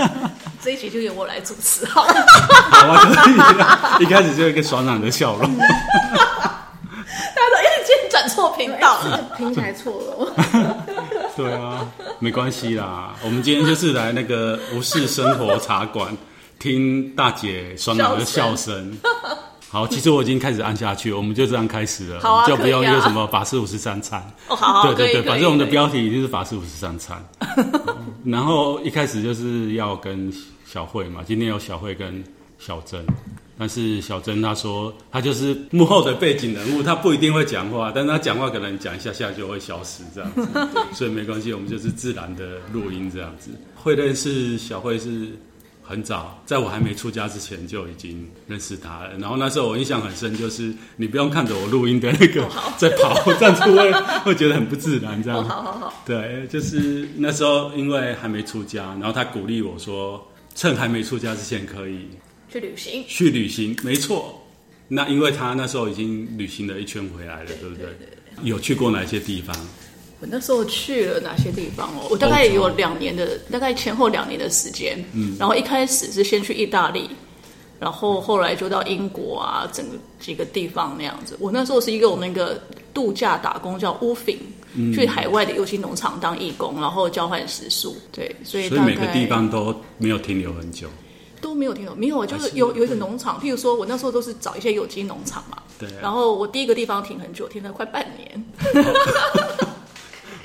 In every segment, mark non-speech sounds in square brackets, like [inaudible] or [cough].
[laughs] 这一集就由我来主持好了。[laughs] 好啊，可以。一开始就有一个爽朗的笑容。大家说：“哎，你今天转错频道了，平台错了。[laughs] ”对啊，没关系啦。我们今天就是来那个无事生活茶馆，听大姐爽朗的笑声。好，其实我已经开始按下去，我们就这样开始了，好啊、就不用有什么法式五十三餐。哦，好，好，对对对，反正我们的标题一定是法式五十三餐。然后一开始就是要跟小慧嘛，今天有小慧跟小珍，但是小珍她说她就是幕后的背景人物，她不一定会讲话，但她讲话可能讲一下下就会消失这样子，所以没关系，我们就是自然的录音这样子。会认识小慧是。很早，在我还没出家之前就已经认识他了。然后那时候我印象很深，就是你不用看着我录音的那个 [laughs] 在跑，这样子会会觉得很不自然。这样，好好好。对，就是那时候因为还没出家，然后他鼓励我说，趁还没出家之前可以去旅行。去旅行，没错。那因为他那时候已经旅行了一圈回来了，对，不对。有去过哪些地方？我那时候去了哪些地方哦？我大概有两年的，大概前后两年的时间。嗯，然后一开始是先去意大利，然后后来就到英国啊，整个几个地方那样子。我那时候是一个我那个度假打工，叫 woofing，嗯，去海外的有机农场当义工，然后交换食宿。对，所以所以每个地方都没有停留很久，都没有停留，没有，就是有有一个农场，譬如说我那时候都是找一些有机农场嘛。对，然后我第一个地方停很久，停了快半年。[laughs]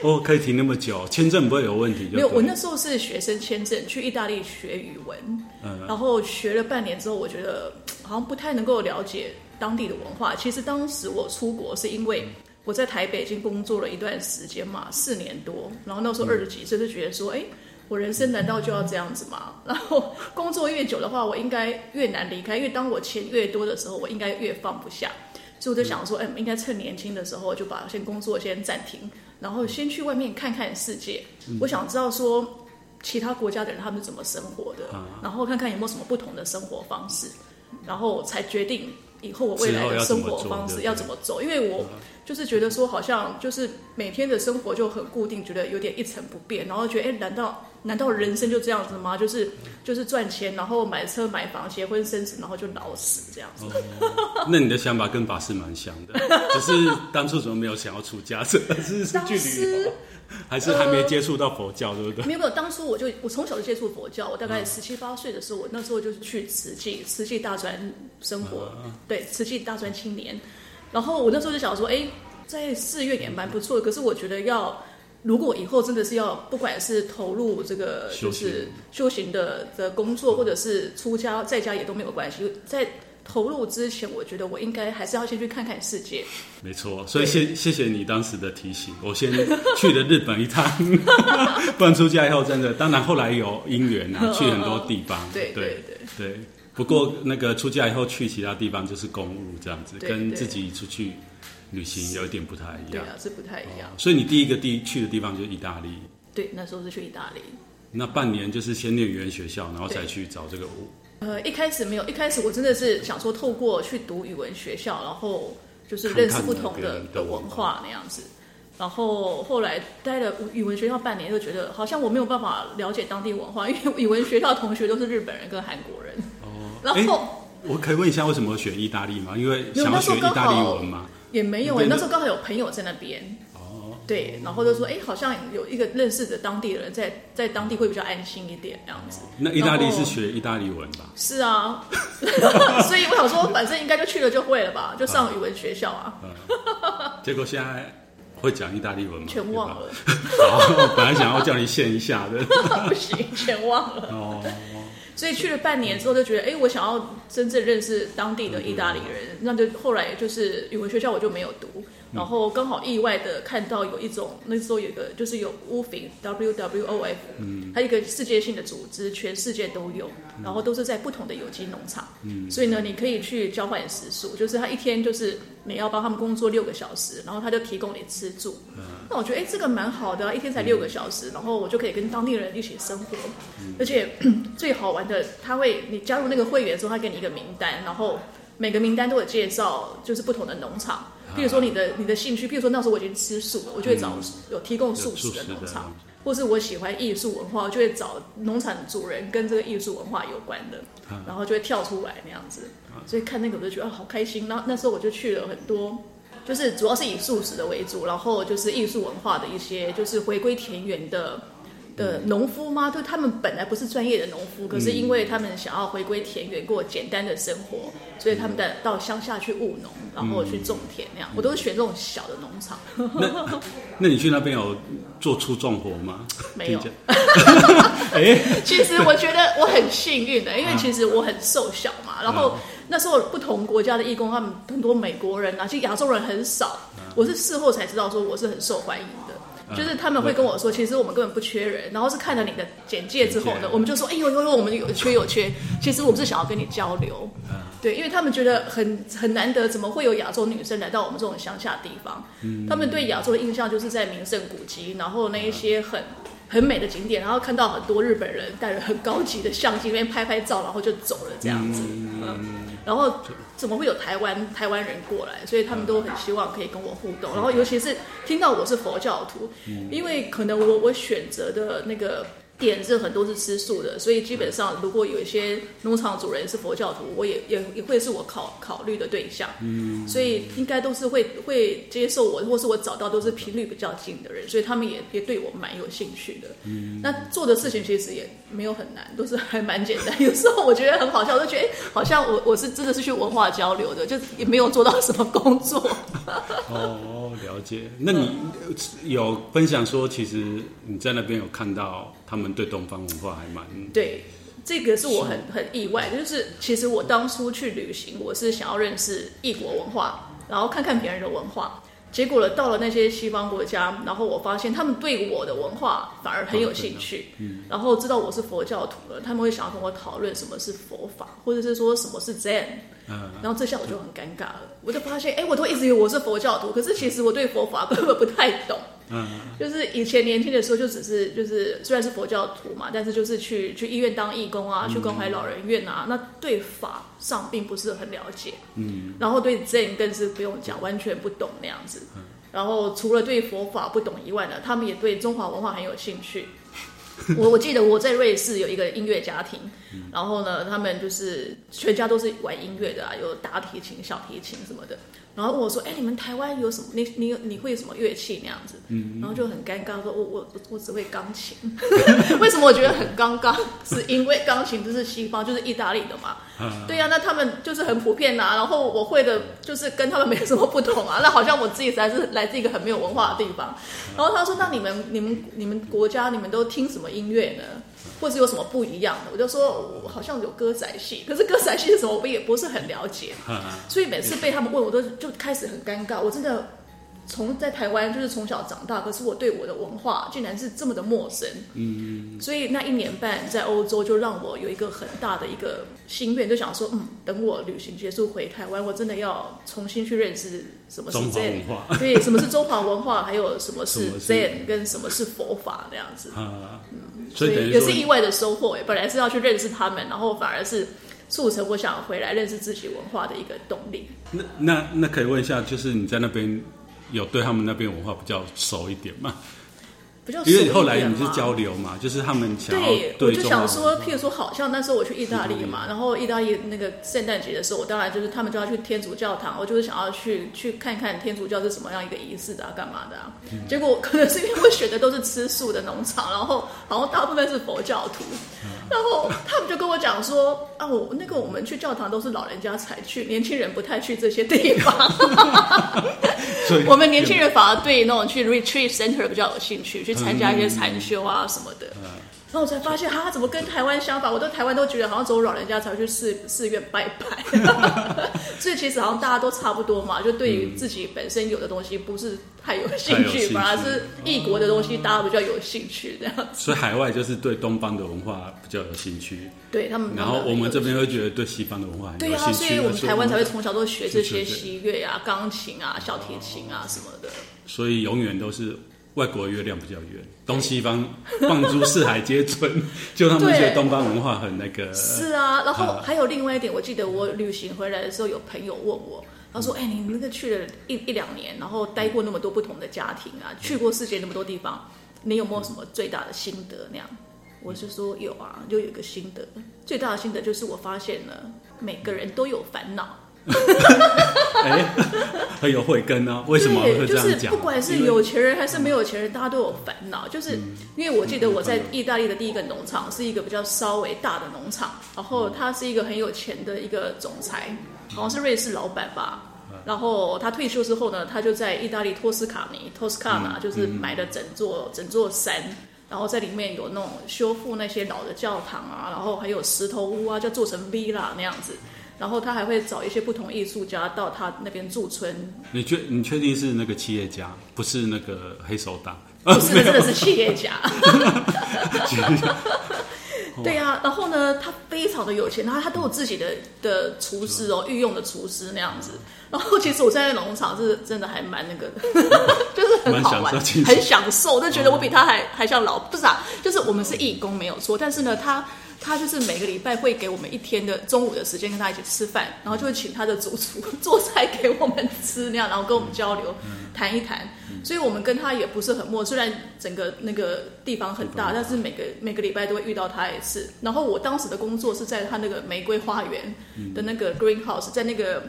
哦，可以停那么久，签证不会有问题就？没有，我那时候是学生签证，去意大利学语文，嗯，然后学了半年之后，我觉得好像不太能够了解当地的文化。其实当时我出国是因为我在台北已经工作了一段时间嘛，四年多，然后那时候二十几岁就觉得说，哎、嗯，我人生难道就要这样子吗？[laughs] 然后工作越久的话，我应该越难离开，因为当我钱越多的时候，我应该越放不下。所以我就想说，哎，应该趁年轻的时候就把先工作先暂停。然后先去外面看看世界，嗯、我想知道说其他国家的人他们是怎么生活的，啊，然后看看有没有什么不同的生活方式，然后才决定以后我未来的生活方式要怎么走。因为我就是觉得说好像就是每天的生活就很固定，觉得有点一成不变，然后觉得哎，难道难道人生就这样子吗？就是就是赚钱，然后买车买房，结婚生子，然后就老死这样子。哦、那你的想法跟法师蛮像的，只是当初怎么没有想要出家？这 [laughs] 是是距离，还是还没接触到佛教，对不对？没有没有，当初我就我从小就接触佛教，我大概十七八岁的时候，我那时候就是去慈济，慈济大专生活，啊、对，慈济大专青年。然后我那时候就想说，哎，在寺院也蛮不错的，可是我觉得要。如果以后真的是要，不管是投入这个就是修行的的工作，或者是出家在家也都没有关系。在投入之前，我觉得我应该还是要先去看看世界。没错，所以谢谢谢你当时的提醒。我先去了日本一趟，[laughs] 不然出家以后真的，当然后来有因缘啊，[laughs] 去很多地方。对对对对，不过那个出家以后去其他地方就是公务这样子，跟自己出去。旅行有一点不太一样，对啊，是不太一样。哦，所以你第一个地去的地方就是意大利。对，那时候是去意大利。那半年就是先念语言学校，然后再去找这个屋。呃，一开始没有，一开始我真的是想说透过去读语文学校，然后就是认识不同的的文化那样子。然后后来待了语文学校半年，就觉得好像我没有办法了解当地文化，因为语文学校同学都是日本人跟韩国人。哦。[laughs] 然后我可以问一下，为什么选意大利吗？因为想要学意大利文吗？也没有，那时候刚好有朋友在那边，哦，对，然后就说，哎，好像有一个认识的当地人在，在当地会比较安心一点，这样子。那意大利是学意大利文吧？是啊，[laughs] [laughs] 所以我想说，反正应该就去了就会了吧，就上语文学校啊。结果现在会讲意大利文吗？全忘了。好，本来想要叫你现一下的，[laughs] 不行，全忘了。哦。所以去了半年之后，就觉得，哎，我想要真正认识当地的意大利人，那就后来就是语文学校我就没有读。然后刚好意外的看到有一种，那时候有一个就是有 WWOOF W W O F，嗯，它一个世界性的组织，全世界都有，然后都是在不同的有机农场，嗯，所以呢，你可以去交换食宿，就是他一天就是你要帮他们工作六个小时，然后他就提供你吃住。嗯，那我觉得哎，这个蛮好的啊，一天才六个小时，然后我就可以跟当地人一起生活，而且 [clears throat] 最好玩的，他会你加入那个会员之后，他给你一个名单，然后每个名单都有介绍，就是不同的农场。比如说你的你的兴趣，比如说那时候我已经吃素了，我就会找有提供素食的农场，或是我喜欢艺术文化，我就会找农场主人跟这个艺术文化有关的，然后就会跳出来那样子。所以看那个我就觉得好开心。然后那时候我就去了很多，就是主要是以素食的为主，然后就是艺术文化的一些，就是回归田园的。的农夫吗？就他们本来不是专业的农夫，可是因为他们想要回归田园过简单的生活，所以他们到到乡下去务农，然后去种田那样。我都是选这种小的农场。那那你去那边有做出重活吗？没有。[laughs] 哎，其实我觉得我很幸运的，因为其实我很瘦小嘛。然后那时候不同国家的义工，他们很多美国人啊，其实亚洲人很少。我是事后才知道说我是很受欢迎的。就是他们会跟我说，其实我们根本不缺人，然后是看了你的简介之后呢，我们就说，哎呦呦呦，我们有缺有缺。其实我们是想要跟你交流，对，因为他们觉得很很难得，怎么会有亚洲女生来到我们这种乡下地方？他们对亚洲的印象就是在名胜古迹，然后那一些很很美的景点，然后看到很多日本人带着很高级的相机，那边拍拍照，然后就走了这样子。嗯，然后怎么会有台湾台湾人过来？所以他们都很希望可以跟我互动。然后尤其是听到我是佛教徒，因为可能我我选择的那个。点是很多是吃素的，所以基本上如果有一些农场主人是佛教徒，我也也也会是我考考虑的对象。嗯，所以应该都是会会接受我，或是我找到都是频率比较近的人，所以他们也也对我蛮有兴趣的。嗯，那做的事情其实也没有很难，都是还蛮简单。有时候我觉得很好笑，我就觉得哎，好像我我是真的是去文化交流的，就也没有做到什么工作。哦，了解。那你有分享说，其实你在那边有看到？他们对东方文化还蛮对，这个是我很很意外的，就是其实我当初去旅行，我是想要认识异国文化，然后看看别人的文化。结果了，到了那些西方国家，然后我发现他们对我的文化反而很有兴趣，嗯，然后知道我是佛教徒了，他们会想要跟我讨论什么是佛法，或者是说什么是 Zen，嗯，然后这下我就很尴尬了，我就发现，哎，我都一直以为我是佛教徒，可是其实我对佛法根本不太懂。嗯，就是以前年轻的时候，就只是就是虽然是佛教徒嘛，但是就是去去医院当义工啊，去关怀老人院啊，那对法上并不是很了解。嗯，然后对 Zen 更是不用讲，完全不懂那样子。然后除了对佛法不懂以外呢，他们也对中华文化很有兴趣。我我记得我在瑞士有一个音乐家庭，然后呢，他们就是全家都是玩音乐的啊，有大提琴、小提琴什么的。然后问我说：“哎，你们台湾有什么？你你你会什么乐器那样子？”嗯，然后就很尴尬，说：“我我我只会钢琴。[laughs] ”为什么我觉得很尴尬？是因为钢琴就是西方，就是意大利的嘛。对呀、啊，那他们就是很普遍呐、啊。然后我会的，就是跟他们没什么不同啊。[laughs] 那好像我自己才是来自一个很没有文化的地方。然后他说：“那你们你们你们国家你们都听什么音乐呢？”或是有什么不一样的，我就说我好像有歌仔戏，可是歌仔戏是什么，我也不是很了解，[laughs] 所以每次被他们问，我都就开始很尴尬。我真的从在台湾就是从小长大，可是我对我的文化竟然是这么的陌生。嗯，所以那一年半在欧洲，就让我有一个很大的一个心愿，就想说，嗯，等我旅行结束回台湾，我真的要重新去认识什么是 Zen 文化，对，什么是中华文化，还有什么是 Zen 跟什么是佛法那样子。嗯。所以也是意外的收获诶，本来是要去认识他们，然后反而是促成我想回来认识自己文化的一个动力。那那那可以问一下，就是你在那边有对他们那边文化比较熟一点吗？因为后来你是交流嘛，就是他们想对，我就想说，譬如说，好像那时候我去意大利嘛，然后意大利那个圣诞节的时候，我当然就是他们就要去天主教堂，我就是想要去去看看天主教是什么样一个仪式的啊，干嘛的啊？结果可能是因为我选的都是吃素的农场，然后好像大部分是佛教徒。然后他们就跟我讲说啊，我那个我们去教堂都是老人家才去，年轻人不太去这些地方。[laughs] 我们年轻人反而对那种去 retreat center 比较有兴趣，去参加一些禅修啊什么的。然后我才发现，哈，怎么跟台湾相反？我在台湾都觉得好像只有老人家才会去寺寺院拜拜，[laughs] 所以其实好像大家都差不多嘛，就对于自己本身有的东西不是太有兴趣，反而是异国的东西大家比较有兴趣这样。所以海外就是对东方的文化比较有兴趣，对他们。然后我们这边会觉得对西方的文化很有兴趣。对啊，所以我们台湾才会从小都学这些西乐啊、钢琴啊、小提琴啊什么的。所以永远都是。外国的月亮比较圆，东西方放诸四海皆准，就他们觉得东方文化很那个。是啊，然后还有另外一点，我记得我旅行回来的时候，有朋友问我，他说：“哎、欸，你那个去了一一两年，然后待过那么多不同的家庭啊，去过世界那么多地方，你有没有什么最大的心得？那样，我是说有啊，就有一个心得，最大的心得就是我发现了每个人都有烦恼。[laughs] 哎，很有慧根呢。为什么会这样讲？就是不管是有钱人还是没有钱人，大家都有烦恼。就是因为我记得我在意大利的第一个农场是一个比较稍微大的农场，然后他是一个很有钱的一个总裁，好像是瑞士老板吧。然后他退休之后呢，他就在意大利托斯卡尼 （Toscana） 就是买了整座整座山，然后在里面有那种修复那些老的教堂啊，然后还有石头屋啊，就做成 villa 那样子。然后他还会找一些不同艺术家到他那边驻村。你确你确定是那个企业家，不是那个黑手党？不是，真的 [laughs] 是企业家。[laughs] 对呀、啊，然后呢，他非常的有钱，然后他都有自己的的厨师哦，御用的厨师那样子。然后其实我在农场是真的还蛮那个的，[laughs] 就是很好玩，很享受，就觉得我比他还还像老，不是啊，就是我们是义工没有错，但是呢，他。他就是每个礼拜会给我们一天的中午的时间跟他一起吃饭，然后就会请他的主厨 [laughs] 做菜给我们吃那样，然后跟我们交流，谈一谈。所以我们跟他也不是很陌，虽然整个那个地方很大，但是每个每个礼拜都会遇到他一次。然后我当时的工作是在他那个玫瑰花园的那个 greenhouse，在那个。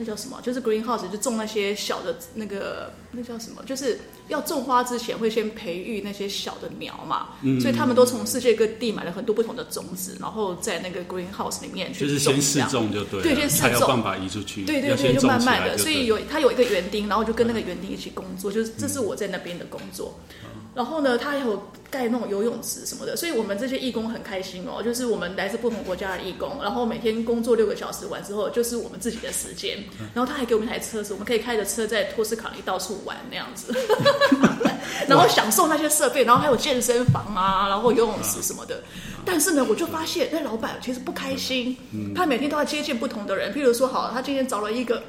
那叫什么？就是 greenhouse，就种那些小的那个，那叫什么？就是要种花之前会先培育那些小的苗嘛。嗯。所以他们都从世界各地买了很多不同的种子，然后在那个 greenhouse 里面去种。就是先试种就对。对，先试种。才有办法移出去。对对对，就慢慢的。所以有他有一个园丁，然后就跟那个园丁一起工作，就是这是我在那边的工作。然后呢，他还有盖那种游泳池什么的，所以我们这些义工很开心哦。就是我们来自不同国家的义工，然后每天工作六个小时完之后，就是我们自己的时间。然后他还给我们一台车子，我们可以开着车在托斯卡尼到处玩那样子，[laughs] 然后享受那些设备，然后还有健身房啊，然后游泳池什么的。但是呢，我就发现那老板其实不开心，他每天都要接见不同的人。譬如说，好，他今天找了一个。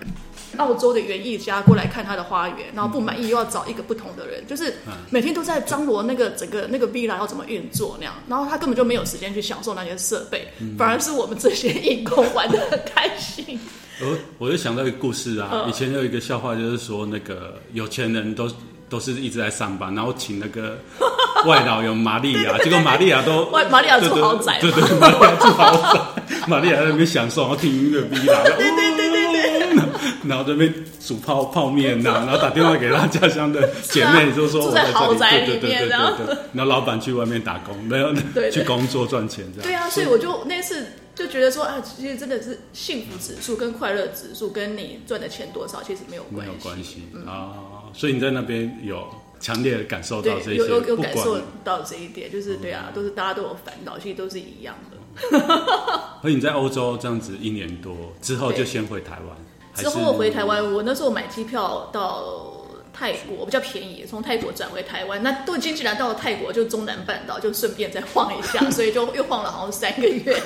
澳洲的园艺家过来看他的花园，然后不满意又要找一个不同的人，就是每天都在张罗那个整个那个 villa 要怎么运作那样，然后他根本就没有时间去享受那些设备，反而是我们这些 [laughs] 义工玩的很开心。我我就想到一个故事啊，以前有一个笑话，就是说那个有钱人都都是一直在上班，然后请那个 [laughs] 外劳有玛利亚，结果玛利亚都外玛利亚住豪宅，对对，玛利亚住豪宅，[laughs] 玛利亚在那边享受，然后听音乐逼啦，对对对对对。[laughs] 然后这边煮泡泡面呐、啊，然后打电话给他家乡的姐妹，就说我在这里，豪宅里面对对对对对，然后老板去外面打工，没有去工作赚钱这样。对啊，所以我就那次就觉得说啊，其实真的是幸福指数跟快乐指数跟你赚的钱多少其实没有关系，没有关系啊。所以你在那边有强烈的感受到这些，有有有感受到这一点，就是对啊，都是大家都有烦恼，其实都是一样的。[laughs] 所以你在欧洲这样子一年多之后，就先回台湾。之后我回台湾，我那时候买机票到泰国比较便宜，从泰国转回台湾。那都已经既然到了泰国，就中南半岛，就顺便再晃一下，[laughs] 所以就又晃了好像三个月。[laughs]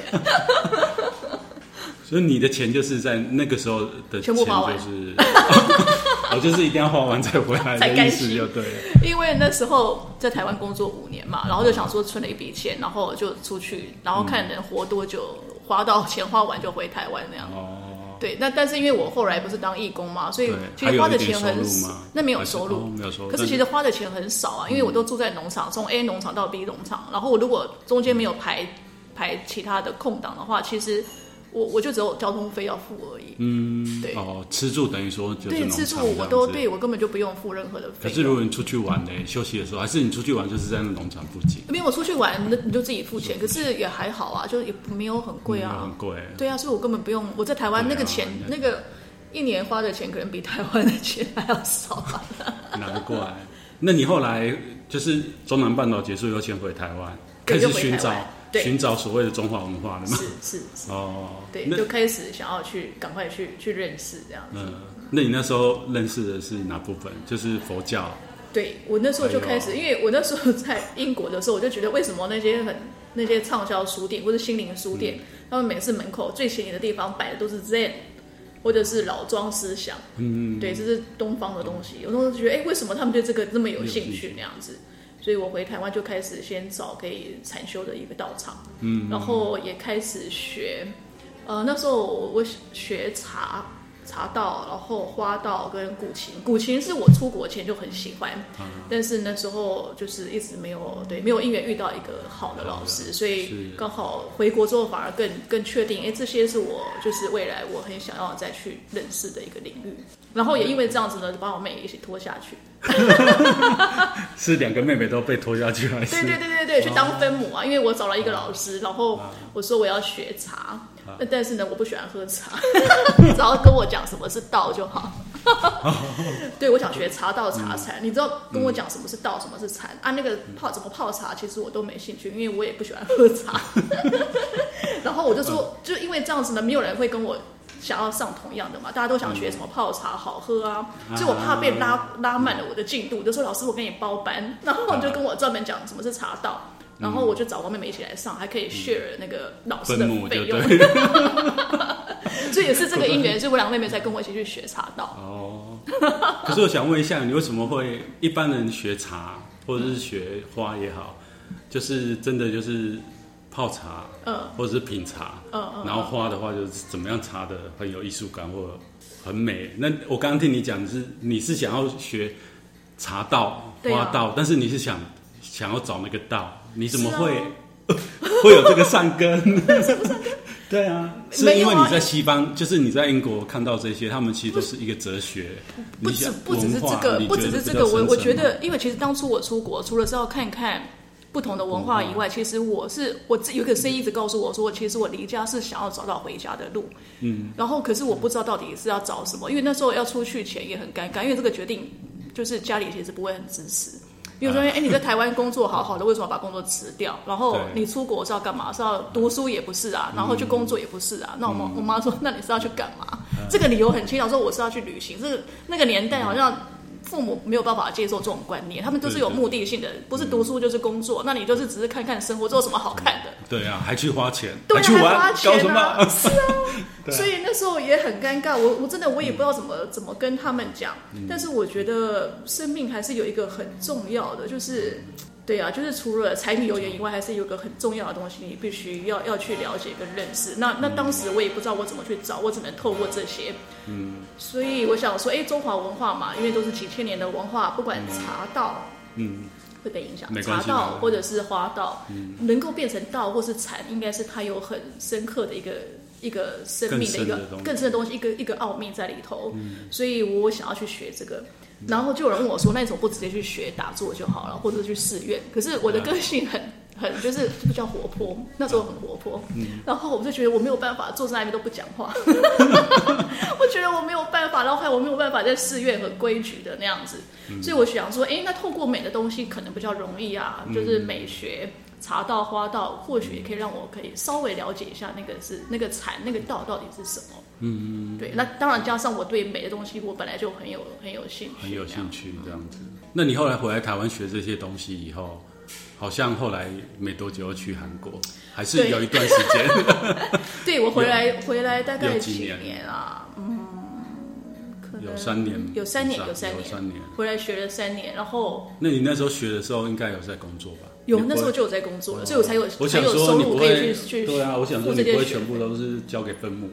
所以你的钱就是在那个时候的钱，就是，全部花完，就是，我 [laughs] 就是一定要花完再回来的意思，就对了。因为那时候在台湾工作五年嘛，然后就想说存了一笔钱，然后就出去，然后看能活多久，花到钱花完就回台湾那样。哦。对，那但是因为我后来不是当义工嘛，所以其实花的钱很少，那没有收入，没有收入。可是其实花的钱很少啊，因为我都住在农场，从 A 农场到 B 农场，然后我如果中间没有排排其他的空档的话，其实。我我就只有交通费要付而已。嗯，对哦，吃住等于说就是对吃住我都对我根本就不用付任何的费。可是如果你出去玩呢，休息的时候，还是你出去玩就是在那农场附近？没有我出去玩，那你就自己付钱，可是也还好啊，就也没有很贵啊，很贵。对啊，所以我根本不用。我在台湾那个钱，那个一年花的钱可能比台湾的钱还要少啊。[laughs] 难怪。那你后来就是中南半岛结束以后，先回台湾，开始寻找。寻找所谓的中华文化的嘛？是是是哦，对，就开始想要去赶快去去认识这样子。嗯，那你那时候认识的是哪部分？就是佛教。对，我那时候就开始，因为我那时候在英国的时候，我就觉得为什么那些很那些畅销书店或者心灵书店，他们每次门口最显眼的地方摆的都是 Zen 或者是老庄思想。嗯嗯，对，这是东方的东西。我都觉得，哎，为什么他们对这个那么有兴趣那样子？所以我回台湾就开始先找可以禅修的一个道场，嗯，然后也开始学，呃，那时候我学茶，茶道，然后花道跟古琴。古琴是我出国前就很喜欢，嗯、但是那时候就是一直没有对没有因缘遇到一个好的老师，所以刚好回国之后反而更更确定，哎，这些是我就是未来我很想要再去认识的一个领域。然后也因为这样子呢，就把我妹一起拖下去。[laughs] 是两个妹妹都被拖下去还是？对对对对对，去当分母啊！因为我找了一个老师，然后我说我要学茶。但是呢，我不喜欢喝茶，[laughs] 只要跟我讲什么是道就好。[laughs] 对，我想学茶道茶禅，你知道跟我讲什么是道，什么是禅啊？那个泡怎么泡茶，其实我都没兴趣，因为我也不喜欢喝茶。[laughs] 然后我就说，就因为这样子呢，没有人会跟我想要上同样的嘛，大家都想学什么泡茶好喝啊，所以我怕被拉拉慢了我的进度，就说老师，我跟你包班，然后就跟我专门讲什么是茶道。然后我就找我妹妹一起来上，还可以 share 那个老师的费用，[laughs] 所以也是这个因缘，所以我两个妹妹才跟我一起去学茶道。哦，可是我想问一下，你为什么会一般人学茶或者是学花也好，就是真的就是泡茶，嗯，或者是品茶，嗯嗯，然后花的话就是怎么样茶的很有艺术感或者很美。那我刚刚听你讲是你是想要学茶道、花道，但是你是想想要找那个道。你怎么会、啊、[laughs] 会有这个善根？[laughs] 对啊，是因为你在西方，啊、就是你在英国看到这些，他们其实都是一个哲学。不只不只是这个，不只是这个。我我觉得，因为其实当初我出国，除了是要看看不同的文化以外，其实我是我有一个声音一直告诉我说，其实我离家是想要找到回家的路。嗯，然后可是我不知道到底是要找什么，因为那时候要出去前也很尴尬，因为这个决定就是家里其实不会很支持。比如说，哎，你在台湾工作好好的，为什么把工作辞掉？然后你出国是要干嘛？是要读书也不是啊，然后去工作也不是啊。那我妈我妈说，那你是要去干嘛？这个理由很清楚，说我是要去旅行。这个那个年代好像。父母没有办法接受这种观念，他们都是有目的性的，不是读书就是工作。那你就是只是看看生活，这有什么好看的？对啊，还去花钱，对，还去玩，还花钱啊，什么？[laughs] 是 [laughs] 啊，所以那时候也很尴尬。我我真的我也不知道怎么怎么跟他们讲，但是我觉得生命还是有一个很重要的，就是。对啊，就是除了柴米油盐以外，还是有个很重要的东西，你必须要要去了解跟认识。那那当时我也不知道我怎么去找，我只能透过这些。嗯，所以我想说，哎，中华文化嘛，因为都是几千年的文化，不管茶道，嗯，会被影响，茶道或者是花道，嗯，能够变成道或是禅，应该是它有很深刻的一个一个生命的一个更深的东西，一个一个奥秘在里头。嗯，所以我想要去学这个。然后就有人问我说：“那你怎么不直接去学打坐就好了，或者是去寺院？”可是我的个性很很就是比较活泼，那时候很活泼。嗯。然后我就觉得我没有办法坐在那边都不讲话，[laughs] 我觉得我没有办法，然后还有我没有办法在寺院很规矩的那样子。所以我想说，哎，那透过美的东西可能比较容易啊，就是美学。茶道花道，或许也可以让我可以稍微了解一下那个是那个禅那个道到底是什么。嗯，对。那当然加上我对美的东西，我本来就很有很有兴趣，很有兴趣这样子。那你后来回来台湾学这些东西以后，好像后来没多久要去韩国，还是有一段时间。[laughs] [laughs] 对，我回来回来大概几年啊？嗯，可能有三年，有三年，有三年，有三年回来学了三年，然后。那你那时候学的时候，应该有在工作吧？有，那时候就有在工作了，所以我才有才有收入可以去去。对啊，我想说你不会全部都是交给分母。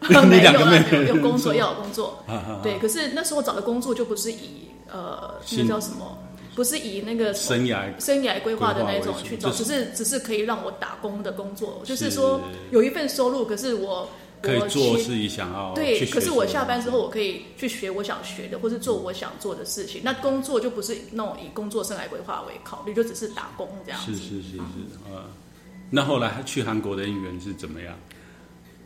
[laughs] 没有啊，有有工作 [laughs] 要有工作。对，可是那时候找的工作就不是以呃，那叫什么？不是以那个生涯生涯规划的那种去找，只是只是可以让我打工的工作，就是说有一份收入，可是我。可以做自己想要对，可是我下班之后，我可以去学我想学的，或是做我想做的事情。那工作就不是那种以工作生涯规划为考虑，就只是打工这样子。是是是是，呃，那后来去韩国的因缘是怎么样？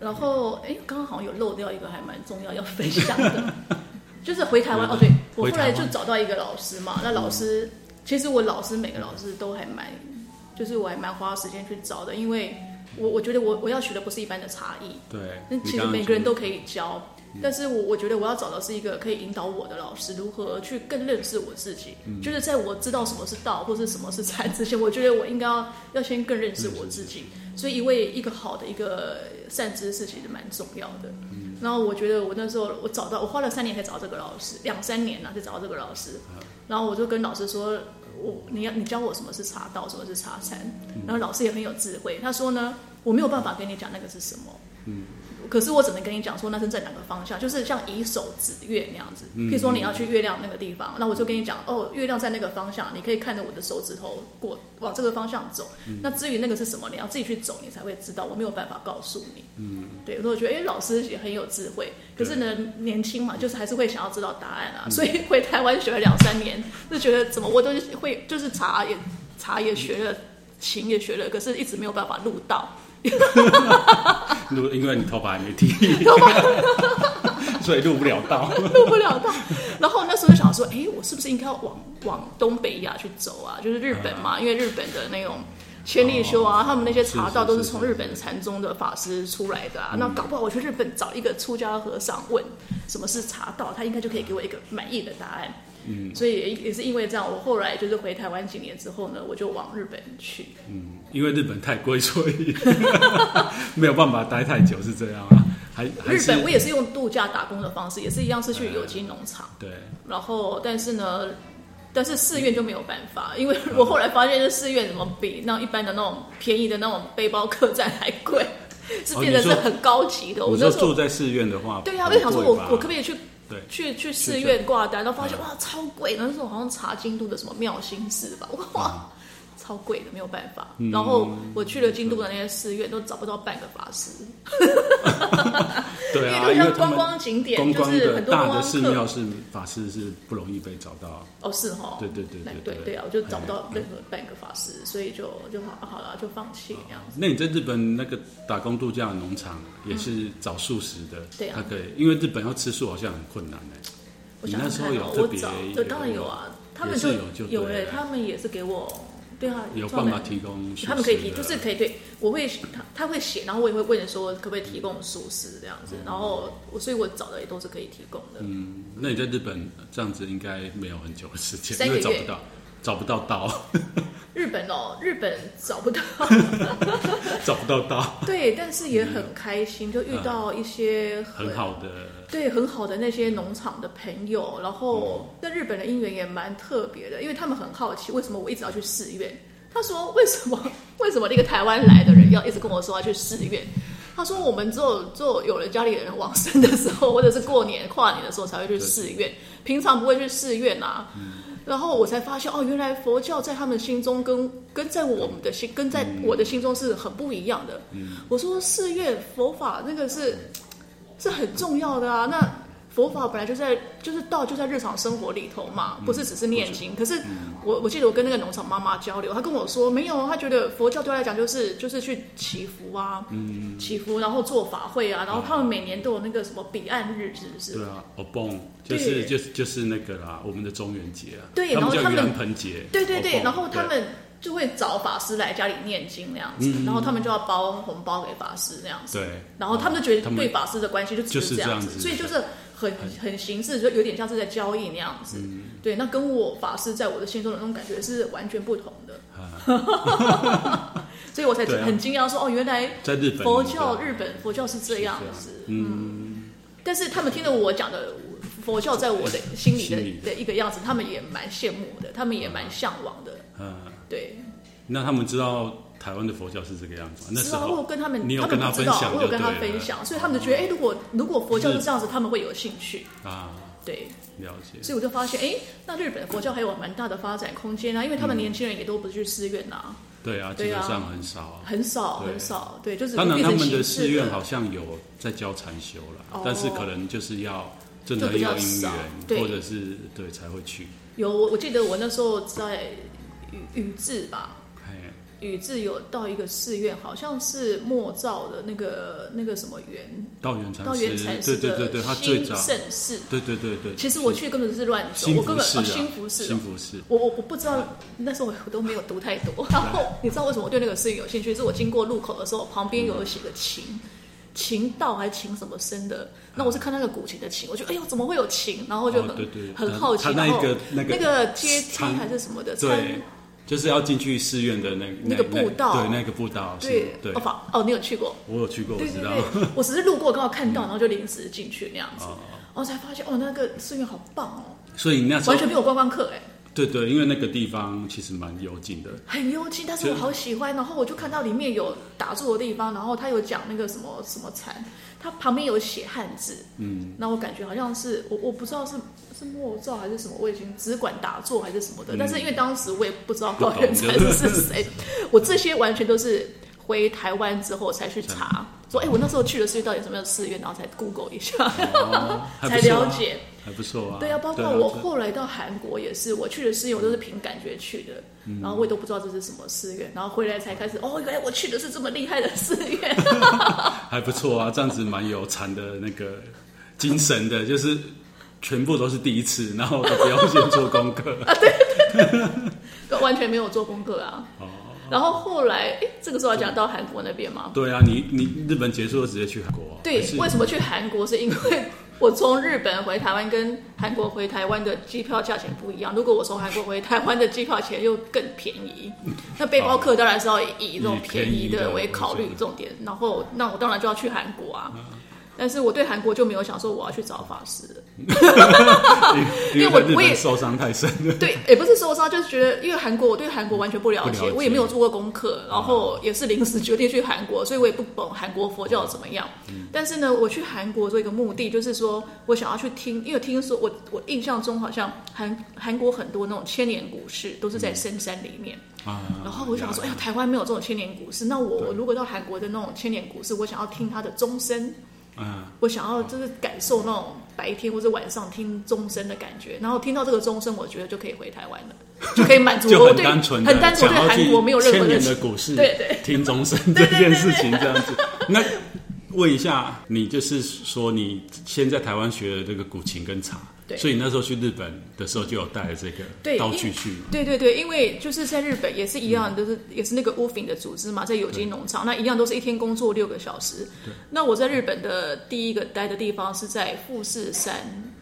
然后，哎，刚刚好像有漏掉一个还蛮重要要分享的，[laughs] 就是回台湾哦。对，我后来就找到一个老师嘛。那老师，其实我老师每个老师都还蛮，就是我还蛮花时间去找的，因为。我我觉得我我要学的不是一般的茶艺，对，那其实每个人都可以教，但是我我觉得我要找的是一个可以引导我的老师，如何去更认识我自己。嗯、就是在我知道什么是道或是什么是禅之前，我觉得我应该要要先更认识我自己。所以，一位一个好的一个善知识其实蛮重要的。嗯、然后我觉得我那时候我找到，我花了三年才找到这个老师，两三年了才找到这个老师。然后我就跟老师说。我你要你教我什么是茶道，什么是茶禅，然后老师也很有智慧。他说呢，我没有办法跟你讲那个是什么。嗯。可是我只能跟你讲说，那是在哪个方向，就是像以手指月那样子。譬如说你要去月亮那个地方，那我就跟你讲，哦，月亮在那个方向，你可以看着我的手指头过往这个方向走。那至于那个是什么，你要自己去走，你才会知道。我没有办法告诉你。嗯，对，所以我觉得，哎，老师也很有智慧。可是呢，年轻嘛，就是还是会想要知道答案啊。所以回台湾学了两三年，就觉得怎么我都会，就是茶也茶也学了，琴也学了，可是一直没有办法录到。[laughs] 录，因为你头发还没剃，[laughs] 所以录不了道，录不了道。然后那时候就想说，哎，我是不是应该要往往东北亚去走啊？就是日本嘛，因为日本的那种千利休啊，他们那些茶道都是从日本禅宗的法师出来的啊。那搞不好我去日本找一个出家和尚问什么是茶道，他应该就可以给我一个满意的答案。嗯，所以也是因为这样，我后来就是回台湾几年之后呢，我就往日本去。嗯，因为日本太贵，所以 [laughs] 没有办法待太久，是这样啊。还，日本我也是用度假打工的方式，也是一样是去有机农场。对。然后，但是呢，但是寺院就没有办法，因为我后来发现，这寺院怎么比那一般的那种便宜的那种背包客栈还贵，是变成是很高级的。我就住在寺院的话，对呀，我就想说我我可不可以去？对，去去寺院挂单，然后发现哇，超贵！那时候好像查京都的什么妙心寺吧，哇，超贵的，没有办法。然后我去了京都的那些寺院，都找不到半个法师。对啊，[laughs] 因为观光景点就是很多大的寺庙是法师是不容易被找到。哦，是哈。对对对对对对啊，我就找不到任何半个法师，所以就就好好了，就放弃这样子。那你在日本那个打工度假的农场也是找素食的？对啊，对，因为日本要吃素好像很困难哎。你那时候有特别？对，当然有啊，他们就有哎，他们也是给我。对啊，有办法提供，他们可以提，就是可以对，我会他他会写，然后我也会问说可不可以提供熟食这样子，然后我所以我找的也都是可以提供的。嗯，那你在日本这样子应该没有很久的时间，因为找不到。找不到刀，[laughs] 日本哦，日本找不到，[laughs] 找不到刀。对，但是也很开心，就遇到一些很好的，对，很好的那些农场的朋友。然后，在日本的姻缘也蛮特别的，因为他们很好奇为什么我一直要去寺院。他说：“为什么？[laughs] 为什么那个台湾来的人要一直跟我说要去寺院？”他说：“我们只有只有有了家里人往生的时候，或者是过年跨年的时候才会去寺院，平常不会去寺院啊。”然后我才发现，哦，原来佛教在他们心中跟跟在我们的心，跟在我的心中是很不一样的。嗯，我说寺院佛法那个是是很重要的啊，那。佛法本来就在，就是道就在日常生活里头嘛，不是只是念经。可是我我记得我跟那个农场妈妈交流，她跟我说没有，她觉得佛教对她来讲就是就是去祈福啊，祈福，然后做法会啊，然后他们每年都有那个什么彼岸日，是不是？对啊，哦蹦，就是就是就是那个啦，我们的中元节啊，对，然后他们盆节，对对对，然后他们就会找法师来家里念经那样子，然后他们就要包红包给法师那样子，对，然后他们就觉得对法师的关系就只是这样子，所以就是。很很形式，就有点像是在交易那样子，嗯、对。那跟我法师在我的心中的那种感觉是完全不同的，啊、[laughs] 所以我才很惊讶说，啊、哦，原来在日本佛教，日本佛教是这样子，嗯。嗯，但是他们听了我讲的佛教，在我的心里的的，的一个样子，他们也蛮羡慕的，他们也蛮向往的，对。那他们知道。台湾的佛教是这个样子，那时候我有跟他们，你有跟他分享，我有跟他分享，所以他们就觉得，哎，如果如果佛教是这样子，他们会有兴趣啊。对，了解。所以我就发现，哎，那日本的佛教还有蛮大的发展空间啊，因为他们年轻人也都不是去寺院呐。对啊，基本上很少，很少，很少。对，就是当然他们的寺院好像有在教禅修了，但是可能就是要真的有因缘，或者是对才会去。有，我记得我那时候在宇宇治吧。宇治有到一个寺院，好像是莫造的那个那个什么元道元禅师，道元禅师对对对对，他最早兴盛寺，对对对对。其实我去根本是乱走，我根本哦新福寺，新福寺，我我我不知道那时候我都没有读太多。然后你知道为什么我对那个寺院有兴趣？是我经过路口的时候，旁边有写个琴，琴道还琴什么声的？那我是看那个古琴的琴，我觉得哎呦怎么会有琴？然后就很很好奇，然后那个阶梯还是什么的，对。就是要进去寺院的那那个步道，对那个步道，对对。哦，哦，你有去过？我有去过，我知道。[laughs] 我只是路过，刚好看到，然后就临时进去那样子，然后才发现哦，那个寺院好棒哦。所以那时候完全没有观光客哎。对对，因为那个地方其实蛮幽静的，很幽静，但是我好喜欢。然后我就看到里面有打坐的地方，然后他有讲那个什么什么禅，他旁边有写汉字，嗯，那我感觉好像是我我不知道是是莫照还是什么，我已经只管打坐还是什么的。嗯、但是因为当时我也不知道高原禅是谁，我这些完全都是回台湾之后才去查，说哎，我那时候去的寺院到底什么样的寺院，然后才 Google 一下，哦啊、[laughs] 才了解。还不错啊。对啊，包括我后来到韩国也是，我去的寺院我都是凭感觉去的，嗯、然后我也都不知道这是什么寺院，然后回来才开始，哦，原来我去的是这么厉害的寺院。[laughs] 还不错啊，这样子蛮有禅的那个精神的，就是全部都是第一次，然后都不要先做功课 [laughs] 啊，对对对，完全没有做功课啊。哦。然后后来，哎，这个时候要讲到韩国那边吗？对啊，你你日本结束了直接去韩国。对，为什么去韩国？是因为。我从日本回台湾跟韩国回台湾的机票价钱不一样。如果我从韩国回台湾的机票钱又更便宜，那背包客当然是要以这种便宜的为考虑重点。然后，那我当然就要去韩国啊。但是我对韩国就没有想说我要去找法师了，[laughs] 因为我我也受伤太深了。[laughs] 对，也不是受伤，就是觉得因为韩国我对韩国完全不了解，了解我也没有做过功课，然后也是临时决定去韩国，所以我也不懂韩国佛教怎么样。嗯、但是呢，我去韩国做一个目的，就是说我想要去听，因为听说我我印象中好像韩韩国很多那种千年古事都是在深山里面然后我想说，哎呀，台湾没有这种千年古事，那我如果到韩国的那种千年古事，我想要听它的钟声。嗯，我想要就是感受那种白天或者晚上听钟声的感觉，然后听到这个钟声，我觉得就可以回台湾了，[laughs] 就可以满足 [laughs] 我对很单纯对韩国没有任何的千年的股市，对对，听钟声 [laughs] 这件事情这样子。那问一下，你就是说你先在台湾学的这个古琴跟茶。对所以你那时候去日本的时候就有带了这个道具去。对对对，因为就是在日本也是一样，嗯、都是也是那个 WOFIN 的组织嘛，在有机农场，那一样都是一天工作六个小时。对那我在日本的第一个待的地方是在富士山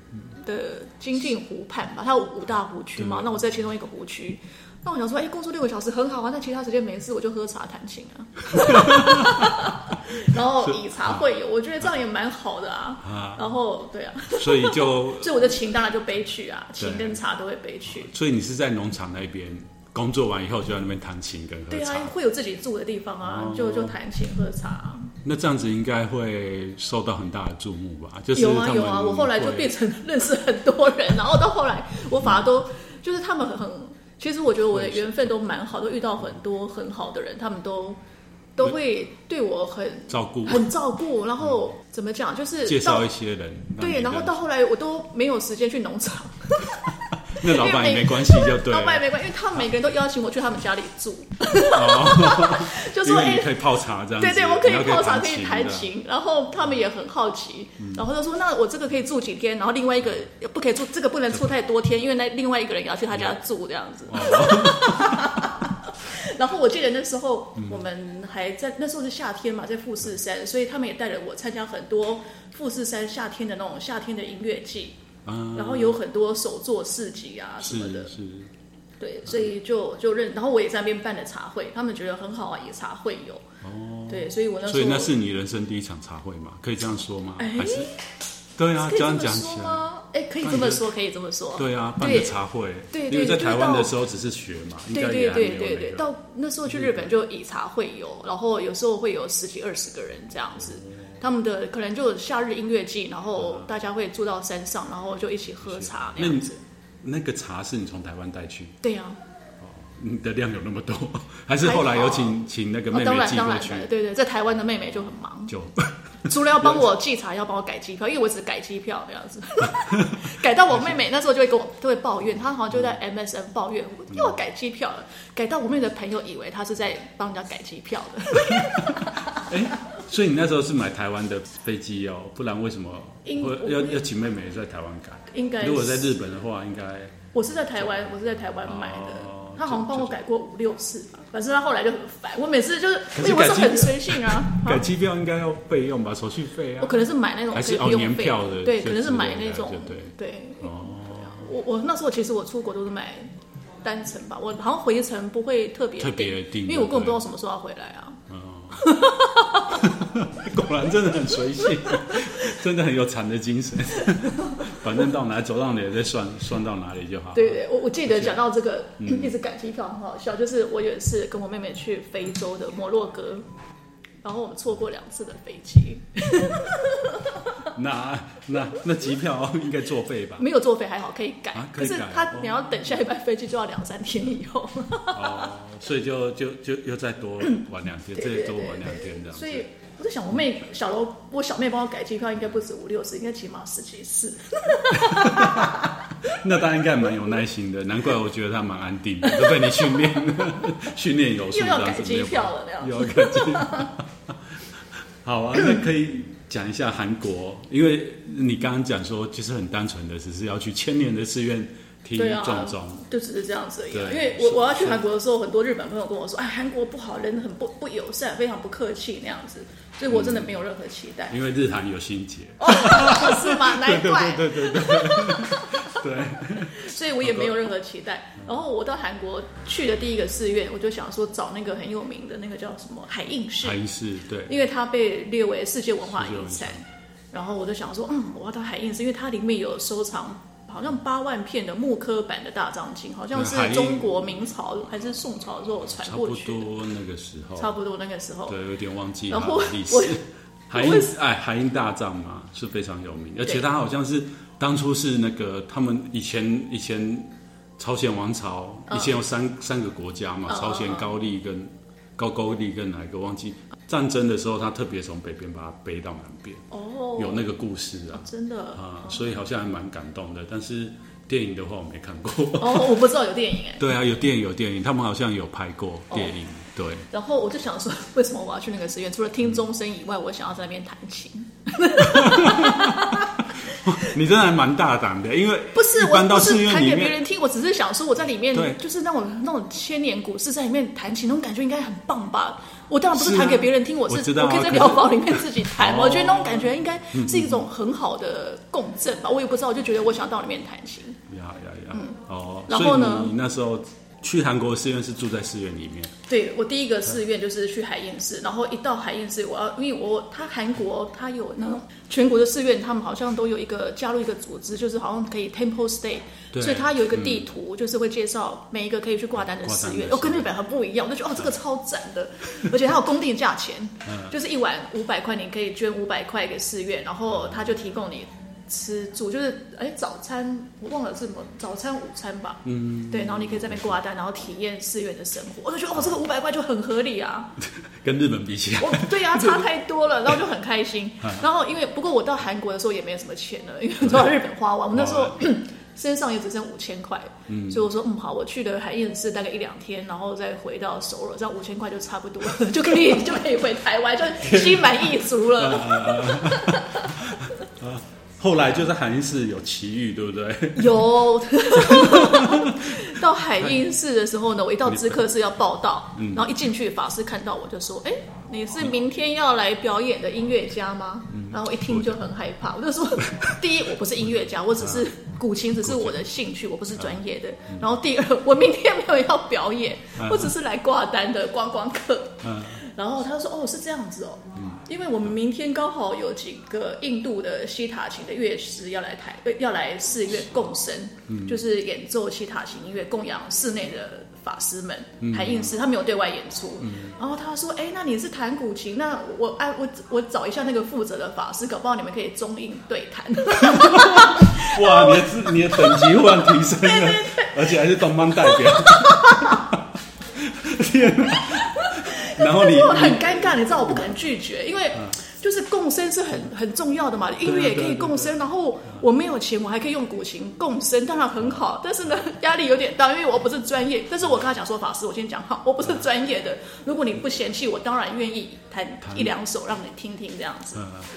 的金镜湖畔吧，它有五大湖区嘛，那我在其中一个湖区。那我想说，哎，工作六个小时很好啊，那其他时间没事，我就喝茶弹琴啊。[laughs] 然后以茶会友，啊、我觉得这样也蛮好的啊。啊然后对啊，所以就 [laughs] 所以我的琴当然就背去啊，琴跟茶都会背去。所以你是在农场那边工作完以后就在那边弹琴跟喝茶？对啊，会有自己住的地方啊，哦、就就弹琴喝茶。那这样子应该会受到很大的注目吧？就是有啊有啊，我后来就变成 [laughs] 认识很多人，然后到后来我反而都、嗯、就是他们很很。其实我觉得我的缘分都蛮好，都遇到很多很好的人，他们都都会对我很照顾，很照顾。然后怎么讲，就是介绍一些人。对，然后到后来我都没有时间去农场。[laughs] 那老板也没关系，就对。老板也没关系，因为他们每个人都邀请我去他们家里住，[laughs] 就说你可以泡茶这样。对对，我可以泡茶，可以弹琴，然后他们也很好奇，然后就说那我这个可以住几天，然后另外一个不可以住，这个不能住太多天，因为那另外一个人也要去他家住这样子。[laughs] 然后我记得那时候我们还在，那时候是夏天嘛，在富士山，所以他们也带着我参加很多富士山夏天的那种夏天的音乐季。然后有很多手作市集啊什么的，是，是对，所以就就认，然后我也在那边办了茶会，他们觉得很好啊，也茶会有，哦，对，所以我那时候，所以那是你人生第一场茶会嘛？可以这样说吗？还是，对啊，这样讲起来，哎，可以这么说，可以这么说，对啊，办的茶会，对，因为在台湾的时候只是学嘛，对对对对对，到那时候去日本就以茶会友，然后有时候会有十几二十个人这样子。他们的可能就夏日音乐季，然后大家会住到山上，然后就一起喝茶那样子。那个茶是你从台湾带去？对呀。哦，你的量有那么多，还是后来有请请那个妹妹寄过去？对对，在台湾的妹妹就很忙，就除了要帮我寄查，要帮我改机票，因为我只改机票这样子。[laughs] 改到我妹妹那时候就会跟我都会抱怨，她好像就在 MSN 抱怨，又要改机票了。改到我妹的朋友以为她是在帮人家改机票的。[laughs] 所以你那时候是买台湾的飞机哦，不然为什么要要请妹妹在台湾改？应该如果在日本的话，应该我是在台湾，我是在台湾买的。他好像帮我改过五六次吧，反正他后来就很烦。我每次就是因为我是很随性啊，[laughs] 改机票应该要备用吧，手续费啊。我可能是买那种还是哦年票的，对，可能是买那种对对哦。我我那时候其实我出国都是买单程吧，我好像回程不会特别特别定，因为我根本不知道什么时候要回来啊。[laughs] 果然真的很随性，真的很有禅的精神。[laughs] 反正到哪里走到哪里再算算到哪里就好。对对，我我记得讲到这个，一直感情票很好笑，就是我有一次跟我妹妹去非洲的摩洛哥。然后我们错过两次的飞机，[laughs] 那那那机票应该作废吧？没有作废还好，可以改。啊、可以改。可是他你要等下一班飞机就要两三天以后。哦，所以就就就又再多玩两天，再多玩两天这样。所以我在想，我妹小楼，我小妹帮我改机票，应该不止五六次，应该起码十几次。[laughs] 那他应该蛮有耐心的，难怪我觉得她蛮安定的，都被你训练 [laughs] 训练有素。又要改机票了，那样又要改机票。好啊，那可以讲一下韩国，因为你刚刚讲说，其实很单纯的，只是要去千年的寺院听众中，就只是这样子而已。因为我我要去韩国的时候，很多日本朋友跟我说，哎，韩国不好，人很不不友善，非常不客气那样子，所以我真的没有任何期待。因为日韩有心结，是吗？[laughs] 难怪。对对对对。对，[laughs] 所以我也没有任何期待。然后我到韩国去的第一个寺院，我就想说找那个很有名的那个叫什么海印寺。海印寺，对，因为它被列为世界文化遗产。然后我就想说，嗯，我要到海印寺，因为它里面有收藏好像八万片的木刻版的大藏经，好像是中国明朝还是宋朝的时候传过去。差不多那个时候。差不多那个时候。对，有点忘记了历史。海印哎，海印大藏嘛是非常有名，而且它好像是。当初是那个他们以前以前朝鲜王朝以前有三、嗯、三个国家嘛，朝鲜高丽跟高句丽跟哪一个忘记？战争的时候，他特别从北边把它背到南边。哦，有那个故事啊，哦、真的啊，所以好像还蛮感动的。但是电影的话，我没看过。哦，我不知道有电影哎。对啊，有电影有电影，他们好像有拍过电影。哦、对。然后我就想说，为什么我要去那个寺院？除了听钟声以外，我想要在那边弹琴。[laughs] 你真的还蛮大胆的，因为不是我不是弹给别人听，我只是想说我在里面，就是那种那种千年古寺在里面弹琴，那种感觉应该很棒吧？我当然不是弹给别人听，我是我可以在寮房里面自己弹，我觉得那种感觉应该是一种很好的共振吧。我也不知道，我就觉得我想到里面弹琴。呀呀呀！哦，然后呢？你那时候。去韩国寺院是住在寺院里面。对，我第一个寺院就是去海印寺，然后一到海印寺，我要因为我他韩国他有那种全国的寺院，他们好像都有一个加入一个组织，就是好像可以 temple stay，对所以他有一个地图，嗯、就是会介绍每一个可以去挂单的寺院。哦，跟日本很不一样，我就觉得哦，这个超赞的，而且它有公定价钱，嗯、就是一晚五百块，你可以捐五百块给寺院，然后他就提供你。吃住就是哎，早餐我忘了是什么，早餐午餐吧。嗯，对，然后你可以在那边挂单，然后体验寺院的生活。我就觉得哦，这个五百块就很合理啊，[laughs] 跟日本比起来，我对呀、啊，[laughs] 差太多了，然后就很开心。[laughs] 然后因为不过我到韩国的时候也没有什么钱了，因为都到日本花完，我那时候 [clears throat] 身上也只剩五千块。嗯，所以我说嗯好，我去的海燕寺大概一两天，然后再回到首尔，这样五千块就差不多了，就可以就可以回台湾，就心满意足了。后来就在海印寺有奇遇，对不对？有。[laughs] 到海印寺的时候呢，我一到知客寺要报道，嗯、然后一进去，法师看到我就说：“哎，你是明天要来表演的音乐家吗？”嗯、然后我一听就很害怕，我就说：“ [laughs] 第一，我不是音乐家，我只是古琴，只是我的兴趣，我不是专业的。嗯、然后第二，我明天没有要表演，嗯、我只是来挂单的观光客。嗯”然后他说：“哦，是这样子哦。”因为我们明天刚好有几个印度的西塔琴的乐师要来台，要来寺院共生，嗯、就是演奏西塔琴音乐，供养寺内的法师们。海印师他没有对外演出，嗯、然后他说：“哎，那你是弹古琴，那我哎我我找一下那个负责的法师，搞不好你们可以中印对谈。[laughs] ”哇，你的你的等级忽然提升了，[laughs] 对对对，而且还是东方代表。[laughs] 天然后你我很尴尬，你知道我不敢拒绝，因为就是共生是很很重要的嘛，音乐也可以共生。然后我没有钱，我还可以用古琴共生，当然很好。但是呢，压力有点大，因为我不是专业。但是我跟他讲说，法师，我先讲好，我不是专业的。如果你不嫌弃，我当然愿意弹一两首让你听听这样子。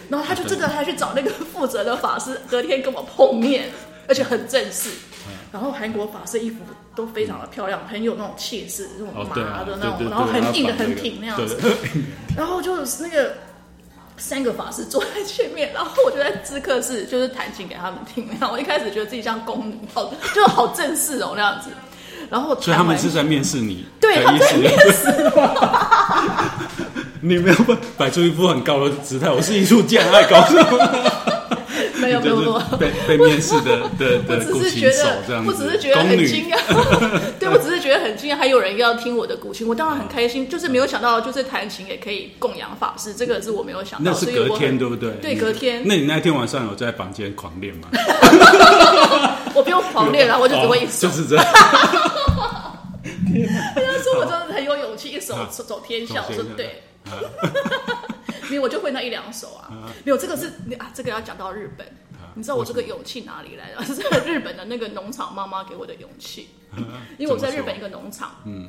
然后他就真的还去找那个负责的法师，隔天跟我碰面，而且很正式。然后韩国法师衣服都非常的漂亮，很有那种气势，那种麻的那种，然后很硬的很挺那样子。然后就是那个三个法师坐在前面，然后我就在知客室就是弹琴给他们听。然后我一开始觉得自己像宫女，好就好正式哦那样子。然后所以他们是在面试你，对，他在面试我。[laughs] 你没有摆出一副很高的姿态，我是艺术家，爱搞什么？没有没有被被面试的的 [laughs] 我只是觉得，我只是觉得很惊讶。[laughs] 对，我只是觉得很惊讶，还有人要听我的古琴，我当然很开心。[laughs] 就是没有想到，就是弹琴也可以供养法师，这个是我没有想到。那是隔天对不对？对，隔天。那你那天晚上有在房间狂练吗？我不用狂练了，我就只会一首。就是这样。他说我真的很有勇气，一手走天下。我说对。[laughs] 没有，我就会那一两首啊。没有，这个是啊，这个要讲到日本。你知道我这个勇气哪里来的？[laughs] 是日本的那个农场妈妈给我的勇气。因为我在日本一个农场，嗯，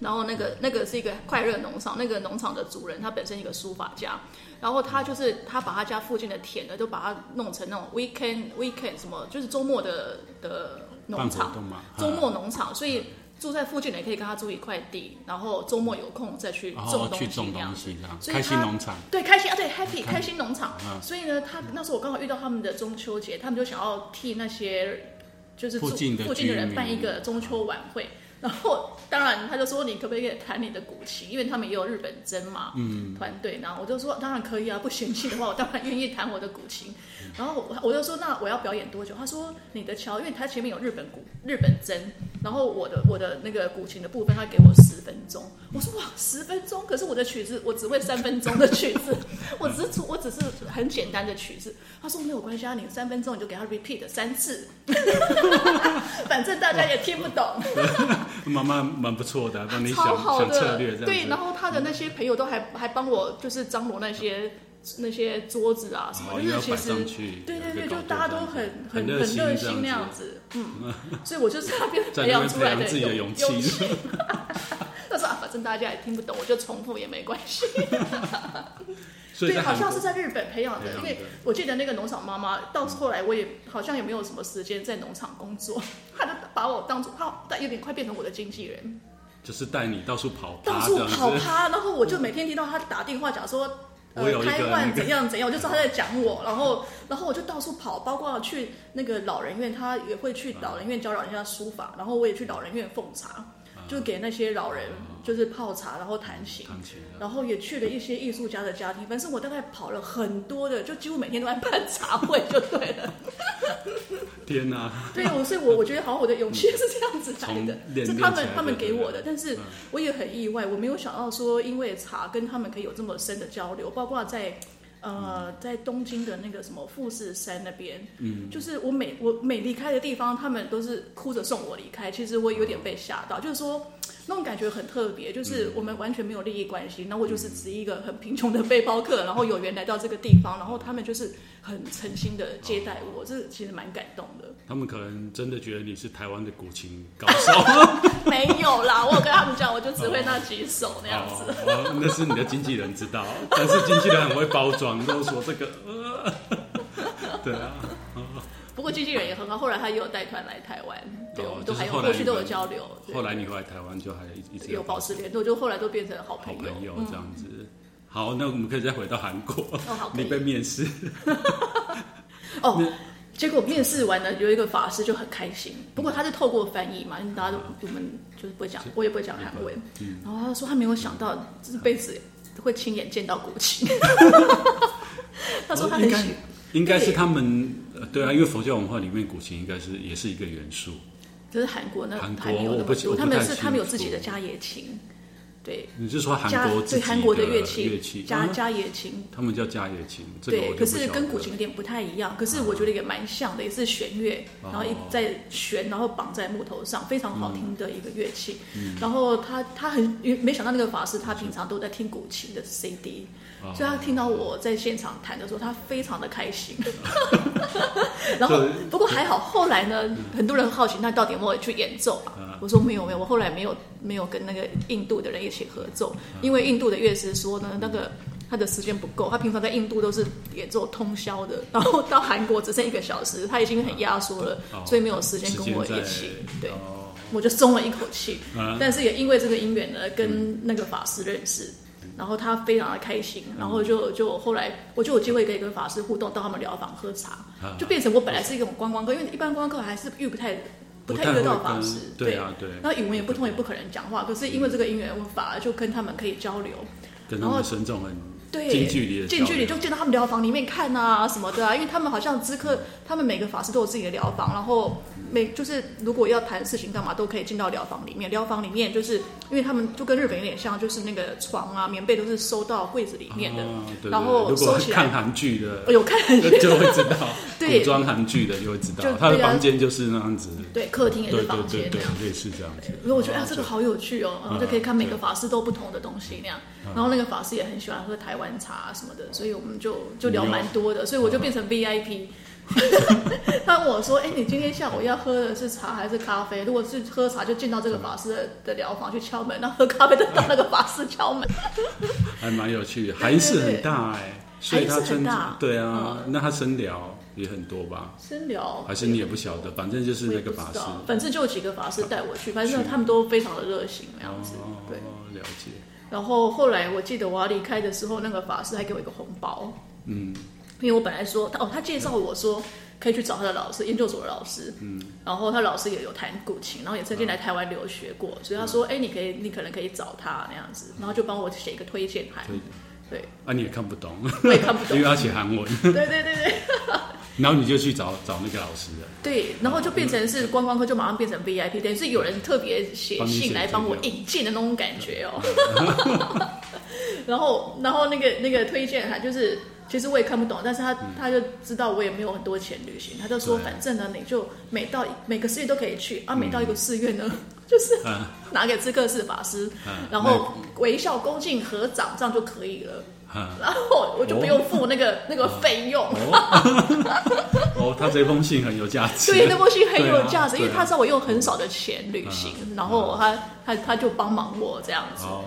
然后那个那个是一个快乐农场，那个农场的主人他本身一个书法家，然后他就是他把他家附近的田呢，都把它弄成那种 weekend weekend 什么，就是周末的的农场，周末农场，所以。住在附近的也可以跟他租一块地，然后周末有空再去种东西，这样子。所以开心农场。对，开心啊，对，Happy 开心农场。所以呢，他那时候我刚好遇到他们的中秋节，他们就想要替那些就是附近附近的人办一个中秋晚会。然后当然他就说，你可不可以弹你的古琴？因为他们也有日本筝嘛，嗯，团队。然后我就说当然可以啊，不嫌弃的话，我当然愿意弹我的古琴。然后我我就说，那我要表演多久？他说你的桥，因为他前面有日本古、日本筝，然后我的我的那个古琴的部分，他给我十分钟。我说哇，十分钟，可是我的曲子我只会三分钟的曲子，我只是出我只是很简单的曲子。他说没有关系啊，你三分钟你就给他 repeat 三次，[laughs] 反正大家也听不懂。[laughs] [laughs] 妈妈蛮不错的，帮你想超好的想策略这样。对，然后他的那些朋友都还还帮我就是张罗那些。那些桌子啊什么，哦、就是其实对对对，就大家都很很很热心那样子，嗯，[laughs] 所以我就是那边培养出来，的勇气。[laughs] 他说啊，反正大家也听不懂，我就重复也没关系。[laughs] 对，好像是在日本培养的，因为我记得那个农场妈妈到后来我也好像也没有什么时间在农场工作，他就把我当做他有点快变成我的经纪人，就是带你到处跑，到处跑趴，然后我就每天听到他打电话讲说。呃，开罐怎样怎样，我就知道他在讲我，然后，然后我就到处跑，包括去那个老人院，他也会去老人院教老人家书法，然后我也去老人院奉茶。就给那些老人就是泡茶，然后弹琴，然后也去了一些艺术家的家庭。反正我大概跑了很多的，就几乎每天都在办茶会，就对了。天哪！对，我所以我我觉得好像我的勇气是这样子来的，是他们他们给我的。但是我也很意外，我没有想到说，因为茶跟他们可以有这么深的交流，包括在。呃，在东京的那个什么富士山那边，嗯，就是我每我每离开的地方，他们都是哭着送我离开。其实我有点被吓到，就是说那种感觉很特别，就是我们完全没有利益关系，那我就是只一个很贫穷的背包客，然后有缘来到这个地方，然后他们就是很诚心的接待我，这其实蛮感动的。他们可能真的觉得你是台湾的古琴高手。[laughs] 没有啦，我有跟他们讲，我就只会那几首那样子。哦那是你的经纪人知道，但是经纪人很会包装，都说这个。呃、[laughs] 对啊。经纪人也很好，后来他也有带团来台湾，对，我们都还有后续都有交流。后来你回来台湾就还一直有，有保持联络，就后来都变成好朋友，好朋友这样子。嗯、好，那我们可以再回到韩国。哦、好，你被面试。[laughs] 哦。结果面试完了，有一个法师就很开心。不过他是透过翻译嘛，因为大家都我们就是不会讲，我也不会讲韩文。然后他说他没有想到这辈子会亲眼见到国旗。[laughs] 他说他很喜，应该是他们对啊，因为佛教文化里面古琴应该是也是一个元素。就是韩国那韩国我不他们是他们有自己的家野琴。对，你是说韩国对韩国的乐器乐器伽伽椰琴，他们叫伽椰琴。对，可是跟古琴有点不太一样，可是我觉得也蛮像的，也是弦乐，然后一在弦，然后绑在木头上，非常好听的一个乐器。然后他他很没想到那个法师他平常都在听古琴的 CD，所以他听到我在现场弹的时候，他非常的开心。[laughs] 然后不过还好，后来呢，很多人好奇那到底有没有去演奏啊？我说没有没有，我后来没有没有跟那个印度的人一起合奏，因为印度的乐师说呢，那个他的时间不够，他平常在印度都是演奏通宵的，然后到韩国只剩一个小时，他已经很压缩了，所以没有时间跟我一起。对，我就松了一口气。但是也因为这个因缘呢，跟那个法师认识，然后他非常的开心，然后就就后来我就有机会可以跟法师互动，到他们疗房喝茶，就变成我本来是一种观光客，因为一般观光客还是遇不太。不太遇到法师，对啊，对。那语文也不通，也不可能讲话。可是因为这个因缘法，就跟他们可以交流。跟他们尊重很对，近距离的近距离就进到他们疗房里面看啊什么的啊，因为他们好像咨客，他们每个法师都有自己的疗房，然后每就是如果要谈事情干嘛都可以进到疗房里面。疗房里面就是因为他们就跟日本有点像，就是那个床啊、棉被都是收到柜子里面的，哦、对对然后收起来。看韩剧的，有看韩剧 [laughs] 就会知道，[laughs] 对，古装韩剧的就会知道，就他的房间就是那样子，对，客厅也是房间，对对对，类似这样子。所以我觉得啊，这个好有趣哦，然后就可以看每个法师都不同的东西那样。然后那个法师也很喜欢喝台湾茶什么的，所以我们就就聊蛮多的，所以我就变成 VIP。[laughs] 他问我说：“哎，你今天下午要喝的是茶还是咖啡？如果是喝茶，就进到这个法师的的疗房去敲门；那喝咖啡，就到那个法师敲门。[laughs] ”还蛮有趣的，海印寺很大哎，所以他真对啊，那他深聊也很多吧？深聊还是你也不晓得，反正就是那个法师，反正就有几个法师带我去，反正他们都非常的热心那样子。对，了解。然后后来我记得我要离开的时候，那个法师还给我一个红包。嗯，因为我本来说他哦，他介绍我说可以去找他的老师，研究所的老师。嗯，然后他老师也有弹古琴，然后也曾经来台湾留学过，所以他说，哎，你可以，你可能可以找他那样子，然后就帮我写一个推荐函。对，啊，你也看不懂，我也看不懂，[laughs] 因为要写韩文。对对对对。然后你就去找找那个老师了。对，然后就变成是观光客，就马上变成 VIP，等于是有人特别写信来帮我引荐的那种感觉哦。[laughs] 然后，然后那个那个推荐函就是，其实我也看不懂，但是他、嗯、他就知道我也没有很多钱旅行，他就说，反正呢，你就每到每个寺院都可以去啊，每到一个寺院呢，[laughs] 嗯、就是拿给知客寺法师，嗯、然后微笑恭敬合掌，这样就可以了。嗯、然后我就不用付那个、哦、那个费用。哦，哦，[laughs] 他这封信很有价值。对，那封信很有价值，啊、因为他知道我用很少的钱旅行，嗯、然后他、嗯、他他就帮忙我这样子。哦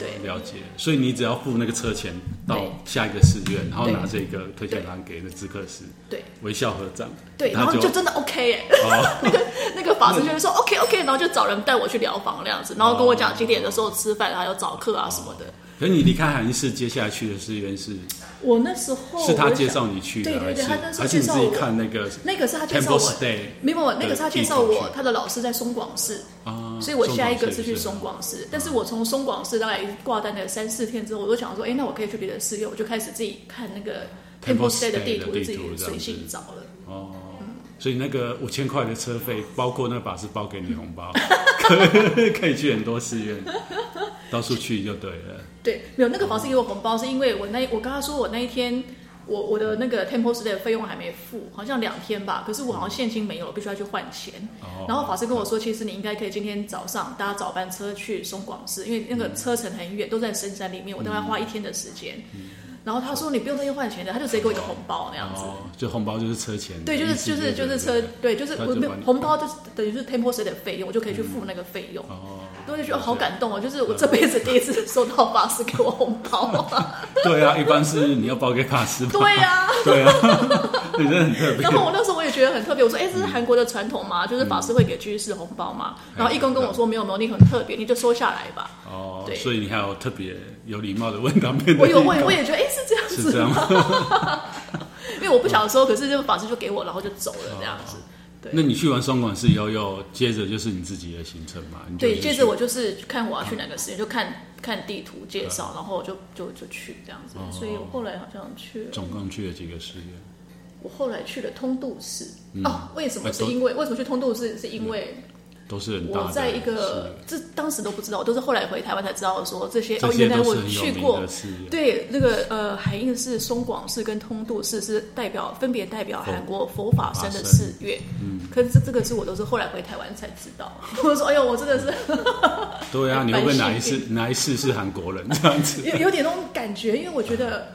对，了解。所以你只要付那个车钱到下一个寺院，然后拿这个推荐函给那咨客师，对，微笑合掌，对，然后就真的 OK 哎。[laughs] 那个那个法师就是说 OK OK，然后就找人带我去疗房那样子，然后跟我讲几点的时候吃饭，还有早课啊什么的。可是你离开海印寺，接下来去的寺院是？我那时候是他介绍你去的，对对对，他那时候介绍我看那个，那个是他介绍我，没有，那个是他介绍我，他的老师在松广市啊，所以我下一个是去松广寺，但是我从松广市大概挂单了三四天之后，我就想说，哎，那我可以去别的寺院，我就开始自己看那个 Temple Stay 的地图，自己随性找了。哦，所以那个五千块的车费，包括那个法师包给你红包，可 [laughs] 以 [laughs] 可以去很多寺院。到处去就对了。对，没有那个法师给我红包，是因为我那我跟他说我那一天我我的那个 Temple Stay 的费用还没付，好像两天吧。可是我好像现金没有，我必须要去换钱。哦。然后法师跟我说，其实你应该可以今天早上搭早班车去松广寺，因为那个车程很远，都在深山里面，我大概花一天的时间。嗯。然后他说，你不用再去换钱的，他就直接给我一个红包那样子。就红包就是车钱。对，就是就是就是车，对，就是我没有红包，就是等于是 Temple Stay 的费用，我就可以去付那个费用。哦。我就觉得好感动哦，就是我这辈子第一次收到法师给我红包。[laughs] 对啊，一般是你要包给法师。对呀，[laughs] 对啊，[laughs] 你真的很特别。然后我那时候我也觉得很特别，我说：“哎，这是韩国的传统嘛？就是法师会给居士红包嘛？”然后义工跟我说：“没有没有，你很特别，你就收下来吧。”哦，对，所以你还有特别有礼貌的问他们。我有问，我也觉得哎，是这样子，是这样。[laughs] 因为我不晓得收，可是这个法师就给我，然后就走了这样子。对那你去完双管寺以后，又接着就是你自己的行程嘛？对，接着我就是看我要去哪个寺院，就看看地图介绍，然后就就就去这样子。哦、所以我后来好像去了，总共去了几个寺院？我后来去了通度寺。嗯、哦，为什么？是因为、欸、为什么去通度寺？是因为。都是很大的。我在一个，这当时都不知道，都是后来回台湾才知道说这些。哦，原来我去过。对，那个呃，海印寺、松广寺跟通度寺是代表，分别代表韩国佛法僧的寺院。嗯。可是这个是我都是后来回台湾才知道。[laughs] 我说，哎呦，我真的是。对啊，[laughs] 你会不会哪一世哪一世是韩国人这样子？有有点那种感觉，因为我觉得。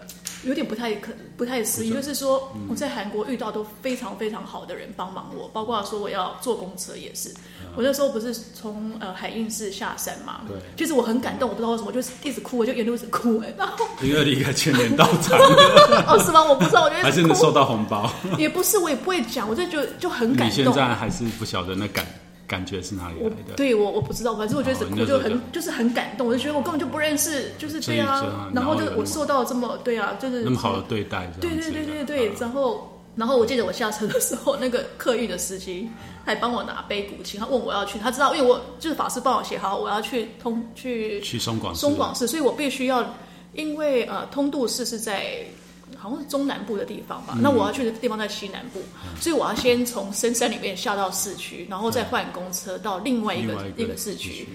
有点不太可不太思议，就是说我在韩国遇到都非常非常好的人帮忙我，包括说我要坐公车也是。我那时候不是从呃海印寺下山嘛，对，其实我很感动，我不知道为什么，就是一直哭，我就沿路一直哭哎。[laughs] 然后因为离开千年道场 [laughs] 哦，是吗？我不知道，我觉得还是能收到红包，也不是，我也不会讲，我就觉得就很感动。你现在还是不晓得那感。感觉是哪里来的？对我我不知道，反正我觉得我就很就是很感动，我就觉得我根本就不认识，就是对啊，然后就我受到这么对啊，就是那么好的对待，对对对对对，然后然后我记得我下车的时候，那个客运的司机还帮我拿杯古琴，他问我要去，他知道因为我就是法师帮我写好，我要去通去去松广松广寺，所以我必须要因为呃，通度寺是在好像是中南部的地方吧，嗯、那我要去的地方在西南部，嗯、所以我要先从深山里面下到市区，然后再换公车到另外一个一个，市区。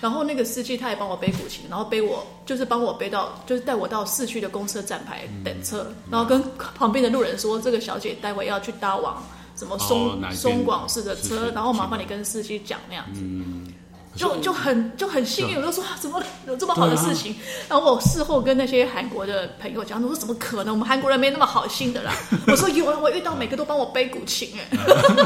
然后那个司机他也帮我背古琴，然后背我就是帮我背到，就是带我到市区的公车站牌等车，嗯、然后跟旁边的路人说，这个小姐待会要去搭往什么松、哦、松广市的车，然后麻烦你跟司机讲那样子。嗯就就很就很幸运，我就说怎么有这么好的事情？然后我事后跟那些韩国的朋友讲，我说怎么可能？我们韩国人没那么好心的啦。我说有啊，我遇到每个都帮我背古琴哎，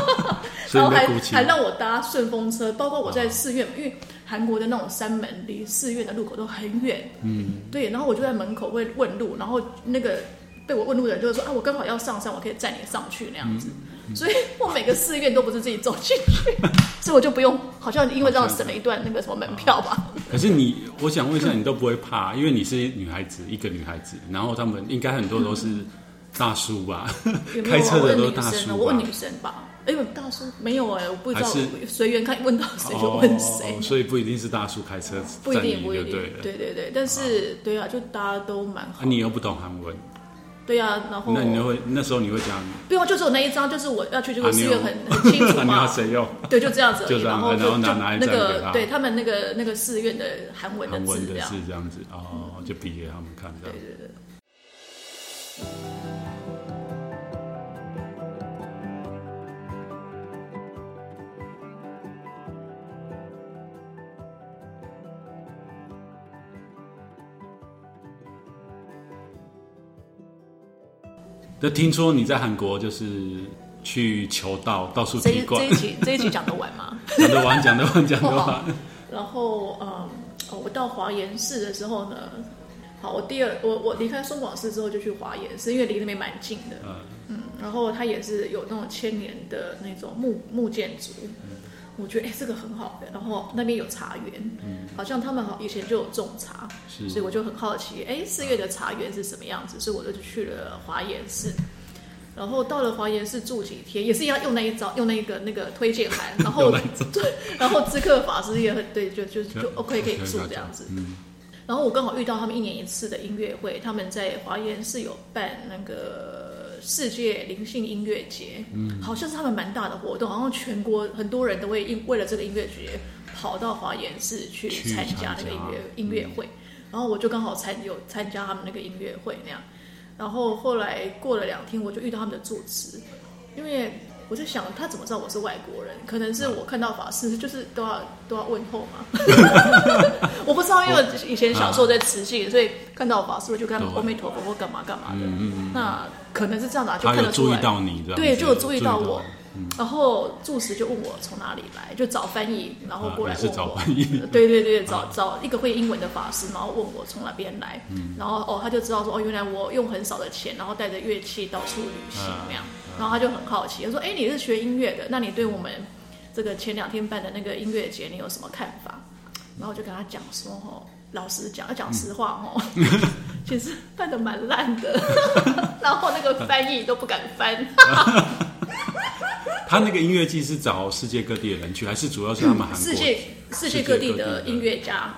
[laughs] 然后还还让我搭顺风车，包括我在寺院，因为韩国的那种山门离寺院的路口都很远，嗯，对，然后我就在门口会问路，然后那个被我问路的人就会说啊，我刚好要上山，我可以载你上去那样子。所以我每个寺院都不是自己走进去，[laughs] 所以我就不用，好像因为这样省了一段那个什么门票吧。可是你，我想问一下，你都不会怕，因为你是女孩子，一个女孩子，然后他们应该很多都是大叔吧？[laughs] 开车的都是大叔。我问女生吧，哎呦，大叔没有哎，我不知道，随缘看问到谁就问谁。所以不一定是大叔开车，不一定，不一定，对对对，但是对啊，就大家都蛮好。你又不懂韩文。对呀，然后那你会那时候你会讲？不用，就是我那一张，就是我要去这个寺院很很清楚嘛。[laughs] 你要谁用？对，就这样子。[laughs] 就这样，然后就拿拿一张给他。对他们那个那个寺院的韩文的字，是这样子哦，就比给他们看这样。对对对。就听说你在韩国就是去求道，到处踢馆。这一集这一集讲得完吗？[laughs] 讲得完，讲得完，讲得完。然后嗯，我到华严寺的时候呢，好，我第二我我离开松广寺之后就去华严寺，因为离那边蛮近的。嗯嗯，然后它也是有那种千年的那种木木建筑。嗯我觉得哎，这个很好的，然后那边有茶园，嗯，好像他们好以前就有种茶，是，所以我就很好奇，哎，四月的茶园是什么样子？所以我就去了华严寺，然后到了华严寺住几天，也是要用那一招，用那个那个推荐函，[laughs] 然后对，然后知客法师也很对，就就 [laughs] 就 OK 可以住这样子，嗯，然后我刚好遇到他们一年一次的音乐会，他们在华严寺有办那个。世界灵性音乐节，嗯，好像是他们蛮大的活动，好像全国很多人都会因为了这个音乐节跑到华严寺去参加那个音乐音乐会，然后我就刚好参有参加他们那个音乐会那样，然后后来过了两天，我就遇到他们的住持，因为。我就想，他怎么知道我是外国人？可能是我看到法师，就是都要都要问候嘛。[laughs] 我不知道，因为以前小时候在慈济，所以看到法师我就跟他们阿弥陀佛或干嘛干嘛的。嗯嗯那可能是这样子，就看得出来。注意到你，对，就有注意到我。然后住持就问我从哪里来，就找翻译，然后过来问我。找翻译。对对对，[laughs] 找找一个会英文的法师，然后问我从哪边来。然后哦，他就知道说哦，原来我用很少的钱，然后带着乐器到处旅行那样。然后他就很好奇，他说：“哎，你是学音乐的，那你对我们这个前两天办的那个音乐节，你有什么看法？”然后我就跟他讲说：“哦，老实讲，要讲实话哦，[laughs] 其实办的蛮烂的，[laughs] 然后那个翻译都不敢翻。[laughs] ”他那个音乐季是找世界各地的人去，还是主要是他们韩国世界世界各地的音乐家？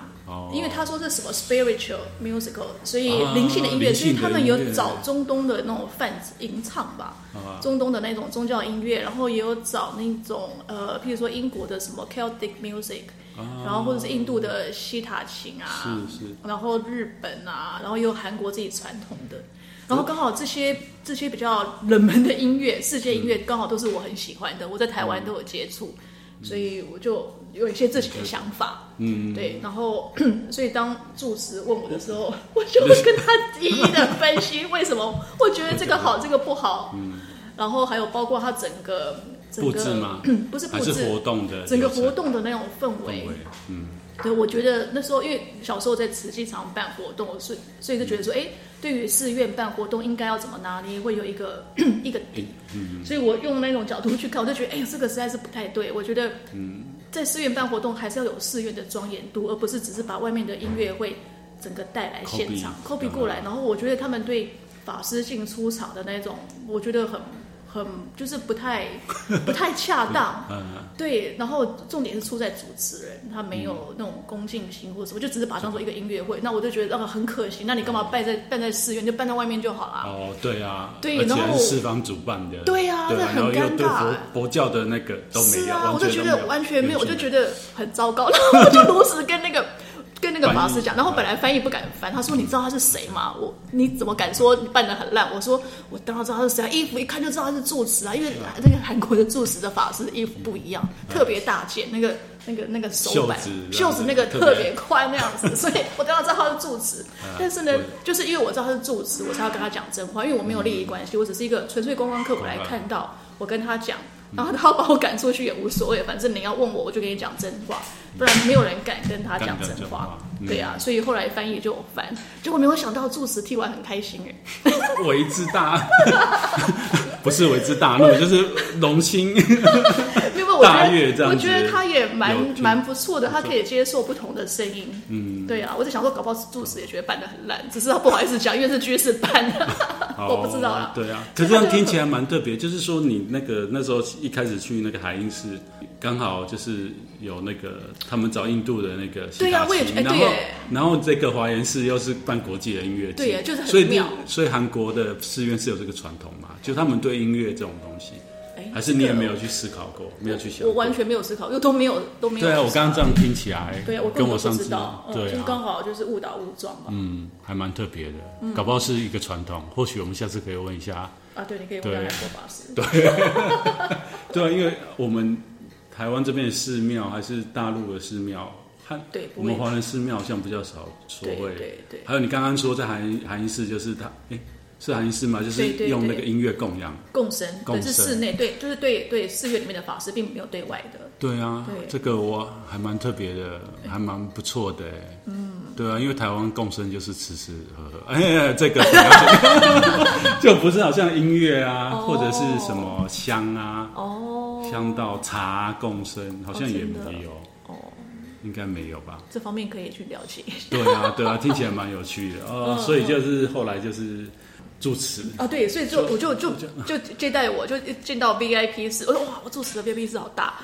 因为他说是什么 spiritual musical，所以灵性的音乐，啊、所以他们有找中东的那种泛吟唱吧，啊、中东的那种宗教音乐，然后也有找那种呃，譬如说英国的什么 Celtic music，啊、然后或者是印度的西塔琴啊，是是，然后日本啊，然后也有韩国自己传统的，然后刚好这些这些比较冷门的音乐，世界音乐刚好都是我很喜欢的，我在台湾都有接触。嗯。所以我就有一些自己的想法，嗯，对，然后 [clears throat] 所以当住持问我的时候，[laughs] 我就会跟他一一的分析为什么 [laughs] 我觉得这个好，这个不好，嗯，然后还有包括他整个整个布置吗？[clears throat] 不是布置，是活动的整个活动的那种氛围，嗯。对，我觉得那时候因为小时候在慈济常办活动，所以所以就觉得说，哎，对于寺院办活动应该要怎么拿捏，会有一个 [clears throat] 一个底。嗯，所以我用那种角度去看，我就觉得，哎，这个实在是不太对。我觉得，嗯，在寺院办活动还是要有寺院的庄严度，而不是只是把外面的音乐会整个带来现场 copy 过来。然后我觉得他们对法师进出场的那种，我觉得很很就是不太不太恰当，[laughs] 嗯，对，然后重点是出在主持人，他没有那种恭敬心或什么，就只是把它当做一个音乐会，那我就觉得那个很可惜，那你干嘛办在办在寺院，就办在外面就好了。哦，对啊，对，然后四方主办的，对啊，这很尴尬。佛佛教的那个都没有，是啊，我就觉得完全没有，我就觉得得很糟糕，然后我就如实跟那个。跟那个法师讲，然后本来翻译不敢翻，他说：“你知道他是谁吗？我你怎么敢说你办的很烂？”我说：“我当然知道他是谁啊，衣服一看就知道他是住持啊，因为那个韩国的住持的法师衣服不一样，特别大件，那个那个那个手板袖子那个特别宽那样子，[laughs] 所以我当然知道他是住持。但是呢，就是因为我知道他是住持，我才要跟他讲真话，因为我没有利益关系，我只是一个纯粹观光客，我来看到，我跟他讲。”然后他要把我赶出去也无所谓，反正你要问我，我就跟你讲真话，不然没有人敢跟他讲真话。对呀、啊，所以后来翻译就有翻，结果没有想到助词替完很开心哎，[laughs] 为之大，[laughs] 不是为之大怒，[laughs] 就是龙心。大悦这样子，我觉得他也蛮蛮不错的，他可以接受不同的声音。嗯，对啊，我在想说，搞不好住持也觉得办的很烂，只是他不好意思讲，因为是居士办的，我不知道啊。对啊，可是这样听起来蛮特别，就是说你那个那时候一开始去那个海音寺，刚好就是有那个他们找印度的那个，对啊，我也觉得，然后然后这个华严寺又是办国际的音乐节，对啊，就是很妙。所以韩国的寺院是有这个传统嘛，就他们对音乐这种东西。还是你也没有去思考过，没有去想过？我完全没有思考，又都没有都没有。对啊，我刚刚这样听起来，对啊，我跟我上次对，就是刚好就是误打误撞嘛。嗯，还蛮特别的，搞不好是一个传统。或许我们下次可以问一下啊，对，你可以问一下法师。[laughs] 对，[laughs] 对啊，因为我们台湾这边的寺庙还是大陆的寺庙，它对，我们华人寺庙好像比较少所谓。对对。还有你刚刚说在韩韩音寺，就是他哎。是韩音寺吗？就是用那个音乐供养、共生，可是室内对，就是对对寺院里面的法师，并没有对外的。对啊，这个我还蛮特别的，还蛮不错的。嗯，对啊，因为台湾共生就是吃吃喝喝，哎，这个 [laughs] 就不是好像音乐啊，或者是什么香啊，哦，香到茶共生，好像也没有。哦，应该没有吧？这方面可以去了解。对啊，对啊，听起来蛮有趣的哦。所以就是后来就是。住持啊，对，所以就我就就就接待我，就进到 VIP 室，我说哇，我住持的 VIP 室好大。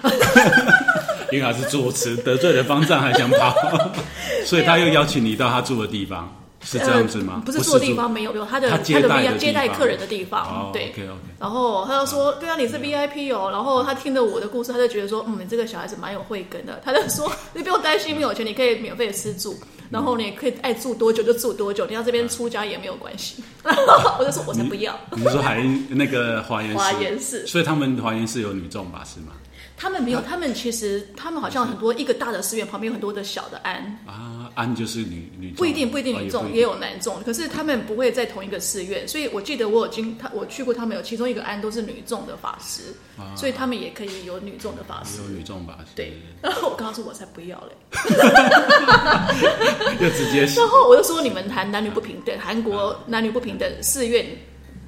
[laughs] 因为他是住持，得罪了方丈还想跑，[laughs] 所以他又邀请你到他住的地方，是这样子吗？不是住的地方，没有没有，他的他的接待客人的地方，对。然后他就说，对啊，你是 VIP 哦。然后他听了我的故事，他就觉得说，嗯，你这个小孩子蛮有慧根的。他就说，[laughs] 你不用担心没有钱，你可以免费的吃住。然后你可以爱住多久就住多久，你要这边出家也没有关系。我就说，我才不要。你是说还那个华严寺？华严寺。所以他们华严寺有女众法师吗？他们没有，他们其实他们好像很多一个大的寺院旁边有很多的小的庵。啊，庵就是女女不一定不一定女众也有男众，可是他们不会在同一个寺院，所以我记得我有经他我去过，他们有其中一个庵都是女众的法师，所以他们也可以有女众的法师，有女众法师。对，然后我刚刚说我才不要嘞，[laughs] 就直接，[laughs] 然后我就说你们谈男女不平等，韩国男女不平等，寺院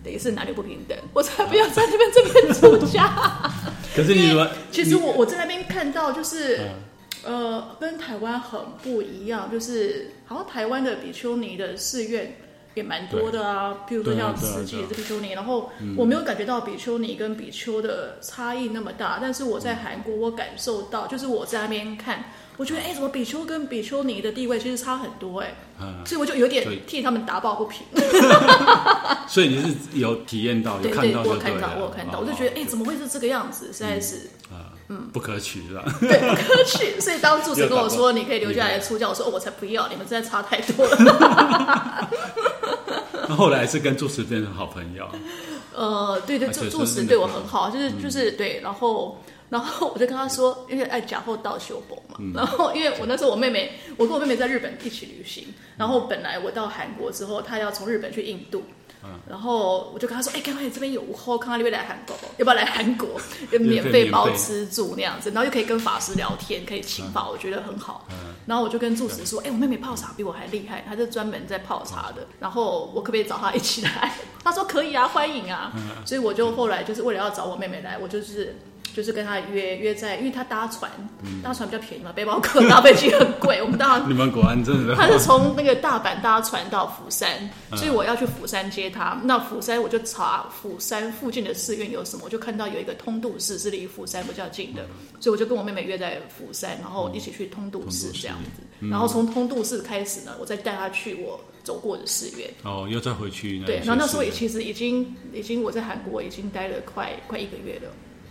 等于是男女不平等，我才不要在那边这边出家。可是你说，其实我我在那边看到，就是，呃，跟台湾很不一样，就是好像台湾的比丘尼的寺院也蛮多的啊，比如说像慈济也是比丘尼，然后我没有感觉到比丘尼跟比丘的差异那么大，但是我在韩国我感受到，就是我在那边看。我觉得哎，怎么比丘跟比丘尼的地位其实差很多哎，所以我就有点替他们打抱不平。[laughs] 所以你是有体验到，有看到，我看到，我有看到，我就觉得哎，怎么会是这个样子？实在是嗯，不可取是吧？对，不可取。所以当住持跟我说 [laughs] 你可以留下来出教，我说哦，我才不要，你们真的差太多了。[laughs] 那后来是跟住持变成好朋友。呃，对对，住住持对我很好，就是就是对，然后。然后我就跟他说，因为爱假货到修佛嘛。嗯、然后因为我那时候我妹妹，我跟我妹妹在日本一起旅行。然后本来我到韩国之后，她要从日本去印度。嗯、然后我就跟她说，哎，刚刚你这边有后康，你要来韩国，要不要来韩国？就免费包吃住那样子，然后又可以跟法师聊天，可以请法，嗯、我觉得很好。嗯、然后我就跟住持说，哎，我妹妹泡茶比我还厉害，她是专门在泡茶的。然后我可不可以找她一起来？他说可以啊，欢迎啊。嗯、所以我就后来就是为了要找我妹妹来，我就是。就是跟他约约在，因为他搭船，搭船比较便宜嘛，背包客 [laughs] 搭飞机很贵。我们当然你们果然真的，他是从那个大阪搭船到釜山，所以我要去釜山接他。那釜山我就查釜山附近的寺院有什么，我就看到有一个通度寺是离釜山比较近的，所以我就跟我妹妹约在釜山，然后一起去通度寺这样子。然后从通度寺开始呢，我再带他去我走过的寺院。哦，又再回去。对，然后那时候也其实已经已经我在韩国已经待了快快一个月了。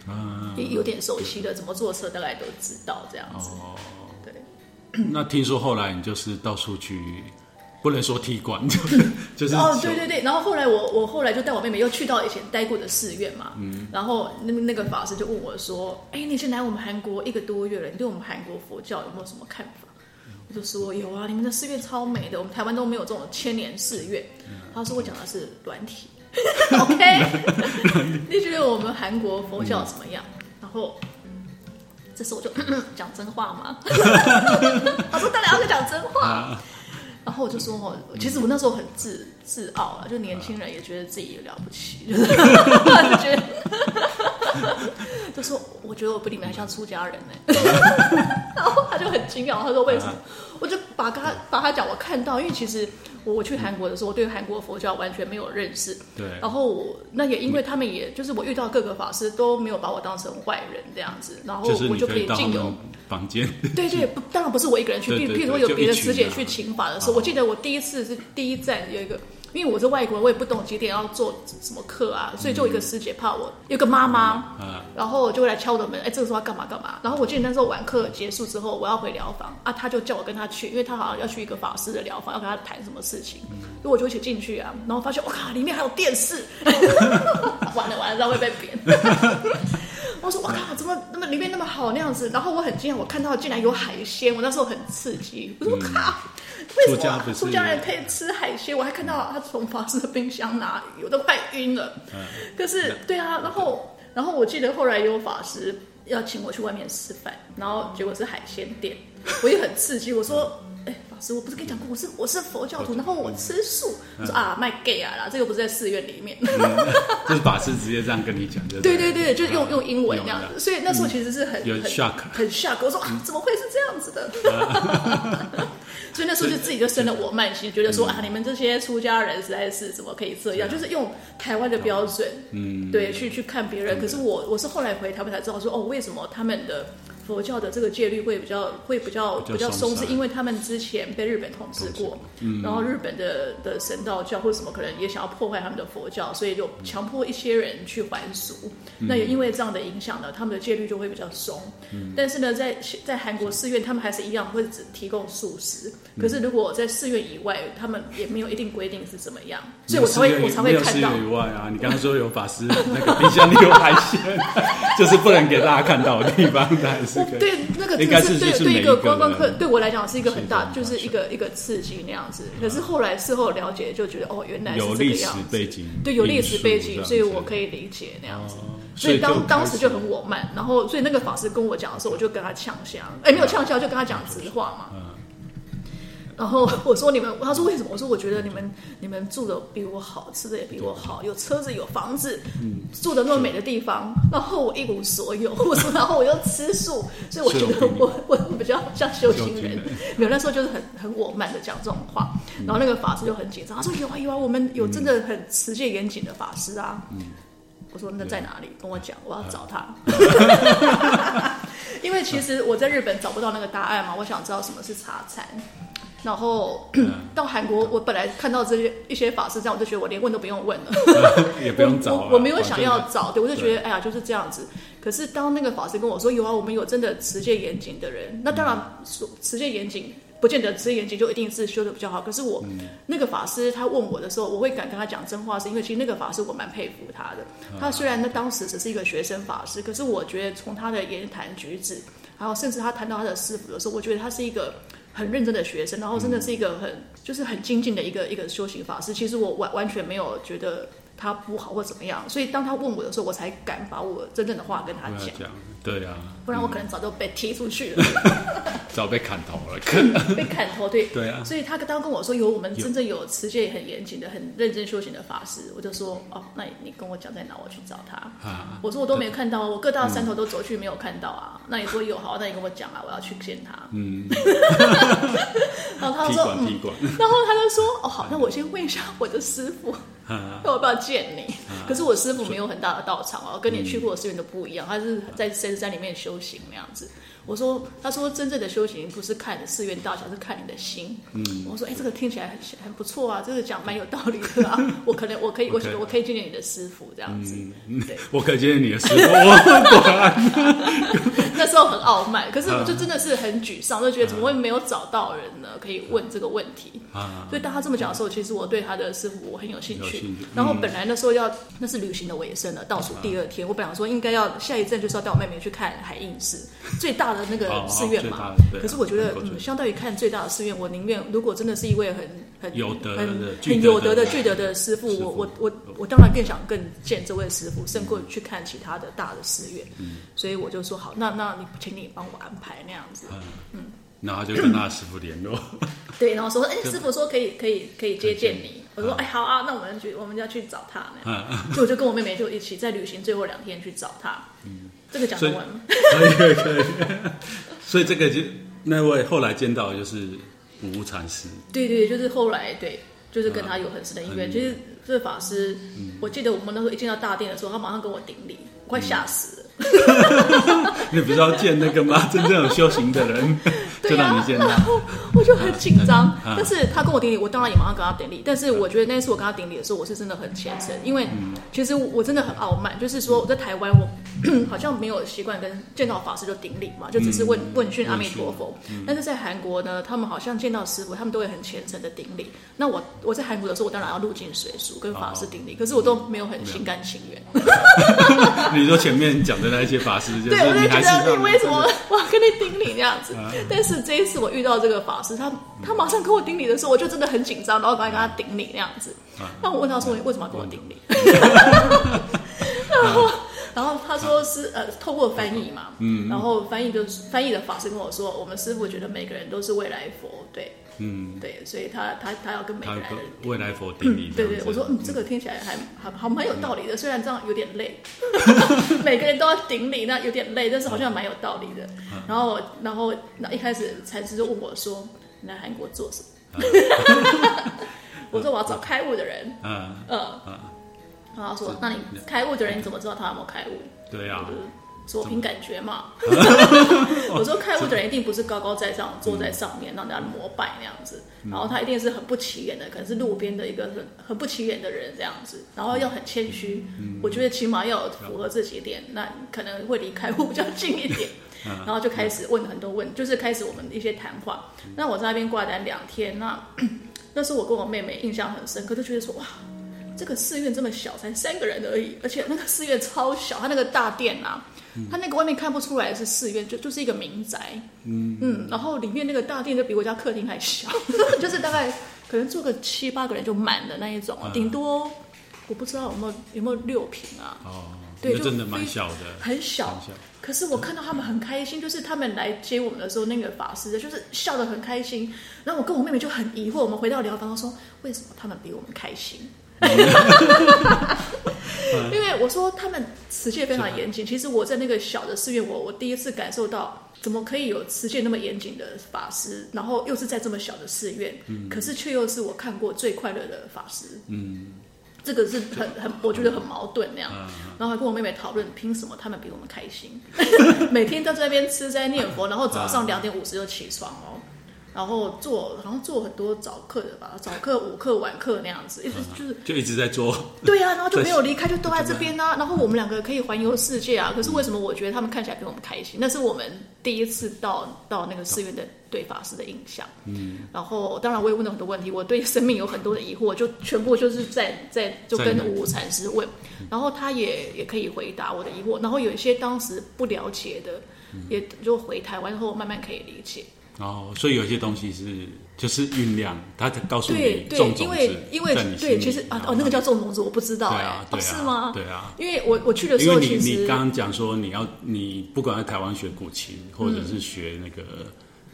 嗯，有点熟悉的，怎么坐车大概都知道这样子。哦，对。[coughs] 那听说后来你就是到处去，不能说踢馆，[laughs] 就是就是。哦，对对对。然后后来我我后来就带我妹妹又去到以前待过的寺院嘛。嗯。然后那那个法师就问我说：“哎，你先来我们韩国一个多月了，你对我们韩国佛教有没有什么看法？”我就说：“有啊，你们的寺院超美的，我们台湾都没有这种千年寺院。”他说：“我讲的是软体。” [laughs] OK，你觉得我们韩国佛教怎么样？嗯、然后，这时候我就讲真话嘛，[laughs] 我说：“当然要讲真话。啊”然后我就说：“哦，其实我那时候很自自傲啊，就年轻人也觉得自己了不起，就是 [laughs] 就觉得，[laughs] 就说我觉得我不你们还像出家人呢。[laughs] ”然后他就很惊讶，他说：“为什么？”我就把他把他讲我看到，因为其实。我我去韩国的时候，我对韩国佛教完全没有认识。对。然后我那也因为他们也，就是我遇到各个法师都没有把我当成坏人这样子，然后我就可以进入房间。对对，[laughs] 不，当然不是我一个人去，譬譬如说有别的师姐去请法的时候，我记得我第一次是第一站有一个。因为我是外国人，我也不懂几点要做什么课啊，所以就一个师姐怕我，有个妈妈，然后就会来敲我的门，哎，这个时候要干嘛干嘛？然后我记得那时候晚课结束之后，我要回疗房啊，他就叫我跟他去，因为他好像要去一个法师的疗房，要跟他谈什么事情，所以我就一起进去啊，然后发现哇靠，里面还有电视，完了完了，然后会被扁。我说我靠，怎么那么里面那么好那样子？然后我很惊讶，我看到竟然有海鲜，我那时候很刺激，我说我靠。为什么出家人可以吃海鲜？我还看到他从法师的冰箱拿鱼，我都快晕了。可是，对啊，然后，然后我记得后来有法师要请我去外面吃饭，然后结果是海鲜店，我也很刺激。我说：“哎，法师，我不是跟你讲过，我是我是佛教徒，然后我吃素。”我说：“啊，卖 gay 啊啦，这个不是在寺院里面。” [laughs] 就是法师直接这样跟你讲，对对对，就是用用英文这样子。所以那时候其实是很很 shock，很 shock。我说啊，怎么会是这样子的？[laughs] [laughs] 所以那时候就自己就生了我慢心，觉得说啊，你们这些出家人实在是怎么可以这样？就是用台湾的标准，嗯，对，去去看别人。可是我我是后来回台湾才知道说，哦，为什么他们的。佛教的这个戒律会比较会比较比较松，是因为他们之前被日本统治过，嗯、然后日本的的神道教或什么可能也想要破坏他们的佛教，所以就强迫一些人去还俗。嗯、那也因为这样的影响呢，他们的戒律就会比较松。嗯、但是呢，在在韩国寺院，他们还是一样会只提供素食。可是如果在寺院以外，他们也没有一定规定是怎么样，所以我才会我才会看到。以外啊，你刚刚说有法师那个冰箱里有海鲜，[laughs] 就是不能给大家看到的地方，但是。对，那个真的是对对一个观光客，对我来讲是一个很大，就是一个一个刺激那样子。可是后来事后了解，就觉得哦，原来是这个样子。有历史背景，对，有历史背景，所以我可以理解那样子。所以当当时就很我慢，然后所以那个法师跟我讲的时候，我就跟他呛笑，哎，没有呛笑，就跟他讲直话嘛。然后我说你们，他说为什么？我说我觉得你们你们住的比我好，吃的也比我好，有车子有房子，嗯，住的那么美的地方，然后我一无所有，[laughs] 我说然后我又吃素，所以我觉得我我比较像修行人。没有那时候就是很很我慢的讲这种话，然后那个法师就很紧张，他说有啊有啊，我们有真的很持戒严谨的法师啊。我说那在哪里？跟我讲，我要找他。[laughs] 因为其实我在日本找不到那个答案嘛，我想知道什么是茶禅。然后到韩国，我本来看到这些一些法师这样，我就觉得我连问都不用问了，[laughs] 也不用找我，我我没有想要找，对，我就觉得哎呀就是这样子。可是当那个法师跟我说有啊，我们有真的持戒严谨的人，那当然说持戒严谨不见得持戒严谨就一定是修的比较好。可是我那个法师他问我的时候，我会敢跟他讲真话，是因为其实那个法师我蛮佩服他的。他虽然那当时只是一个学生法师，可是我觉得从他的言谈举止，然后甚至他谈到他的师傅的时候，我觉得他是一个。很认真的学生，然后真的是一个很、嗯、就是很精进的一个一个修行法师。其实我完完全没有觉得他不好或怎么样，所以当他问我的时候，我才敢把我真正的话跟他讲。对啊，不然我可能早就被踢出去了，[laughs] 早被砍头了，被砍头对对啊。所以他刚跟我说有我们真正有持戒很严谨的、很认真修行的法师，我就说哦，那你跟我讲在哪，我去找他。啊，我说我都没有看到，我各大山头都走去没有看到啊。那你说有好，那你跟我讲啊，我要去见他。嗯，[laughs] 然后他就说嗯，然后他就说哦好，那我先问一下我的师父。要不要见你？可是我师傅没有很大的道场哦，跟你去过的寺院都不一样，他是在深是在里面修行那样子。我说，他说真正的修行不是看你寺院大小，是看你的心。嗯，我说，哎，这个听起来很很不错啊，这个讲蛮有道理的啊。[laughs] 我可能我可以，我觉得我可以见见你的师傅这样子。对，我可以见见你的师傅。那时候很傲慢，可是我就真的是很沮丧，就觉得怎么会没有找到人呢？可以问这个问题。啊所以当他这么讲的时候，其实我对他的师傅我很有兴趣。然后本来那时候要那是旅行的尾声了，倒数第二天，我本来说应该要下一站就是要带我妹妹去看海印寺 [laughs] 最大的那个寺院嘛。可是我觉得，嗯相对于看最大的寺院，我宁愿如果真的是一位很很有德、很很有德的具德的师父，我我我我当然更想更见这位师父，胜过去看其他的大的寺院。所以我就说好，那那你请你帮我安排那样子。嗯，然后就跟那师傅联络。[laughs] 对，然后说，哎，师傅说可以可以可以接见你。我说：“哎，好啊，那我们去，我们要去找他呢。就我就跟我妹妹就一起在旅行最后两天去找他。嗯，这个讲得完吗？可以可以可以。[laughs] 所以这个就那位后来见到的就是悟悟禅师。对对，就是后来对，就是跟他有很深的因缘。其实这个法师，我记得我们那时候一进到大殿的时候，他马上跟我顶礼，快吓死了。[laughs] 你不是要见那个吗？[laughs] 真正有修行的人。”对啊，然后我就很紧张，但是他跟我顶礼，我当然也马上跟他顶礼。但是我觉得那次我跟他顶礼的时候，我是真的很虔诚，因为其实我真的很傲慢，就是说我在台湾，我 [coughs] 好像没有习惯跟见到法师就顶礼嘛，就只是问问讯阿弥陀佛。但是在韩国呢，他们好像见到师傅，他们都会很虔诚的顶礼。那我我在韩国的时候，我当然要入境随俗跟法师顶礼，可是我都没有很心甘情愿。[laughs] 你说前面讲的那一些法师，对，我就觉得你为什么 [laughs] 我要跟你顶礼那样子？但是。这一次我遇到这个法师，他他马上跟我顶礼的时候，我就真的很紧张，然后赶快跟他顶礼那样子。那我问他说：“你为什么要跟我顶礼？” [laughs] [laughs] 然后，然后他说是呃，透过翻译嘛，嗯，然后翻译就是翻译的法师跟我说，我们师傅觉得每个人都是未来佛，对。嗯，对，所以他他他要跟每个人未来佛顶礼。对对，我说嗯，这个听起来还还还蛮有道理的，虽然这样有点累，[laughs] 每个人都要顶礼，那有点累，但是好像蛮有道理的。然后然后那一开始禅师就问我说：“你来韩国做什么？” [laughs] 我说：“我要找开悟的人。”嗯嗯嗯，然后他说：“那你开悟的人，你怎么知道他有没有开悟？”对呀。说凭感觉嘛，[laughs] [laughs] 我说开悟的人一定不是高高在上坐在上面让大家膜拜那样子，然后他一定是很不起眼的，可能是路边的一个很很不起眼的人这样子，然后要很谦虚，我觉得起码要符合这几点，那可能会离开悟比较近一点，[laughs] 然后就开始问很多问，就是开始我们一些谈话。那我在那边挂单两天，那 [clears throat] 那时候我跟我妹妹印象很深刻，就觉得说哇，这个寺院这么小，才三个人而已，而且那个寺院超小，它那个大殿啊。它那个外面看不出来是寺院，就就是一个民宅。嗯嗯，然后里面那个大殿就比我家客厅还小，[laughs] 就是大概可能坐个七八个人就满的那一种，顶多我不知道有没有有没有六坪啊。哦，对，就真的蛮小的，很小。可是我看到他们很开心，就是他们来接我们的时候，那个法师就是笑得很开心。然后我跟我妹妹就很疑惑，我们回到寮房说，为什么他们比我们开心？[laughs] 因为我说他们持戒非常严谨，其实我在那个小的寺院，我我第一次感受到怎么可以有持戒那么严谨的法师，然后又是在这么小的寺院，嗯、可是却又是我看过最快乐的法师。嗯，这个是很很，我觉得很矛盾那样。嗯、然后还跟我妹妹讨论，凭什么他们比我们开心？[laughs] 每天都在那边吃斋念佛，然后早上两点五十就起床哦。然后做，好像做很多早课的吧，早课、[laughs] 午课、晚课那样子，一直 [laughs] 就是就一直在做。对啊，然后就没有离开，就都在这边啊。[laughs] 然后我们两个可以环游世界啊。可是为什么我觉得他们看起来比我们开心？那是我们第一次到到那个寺院的对法师的印象。嗯。然后当然我也问了很多问题，我对生命有很多的疑惑，就全部就是在在就跟五五禅师问，然后他也也可以回答我的疑惑。然后有一些当时不了解的，也就回台湾后慢慢可以理解。哦，所以有些东西是就是酝酿，他才告诉你对种种子，因为因为对，其实啊哦，那个叫种种子，我不知道哎、啊啊，是吗？对啊，因为我我去的时候，因为你你刚刚讲说你要你不管在台湾学古琴，或者是学那个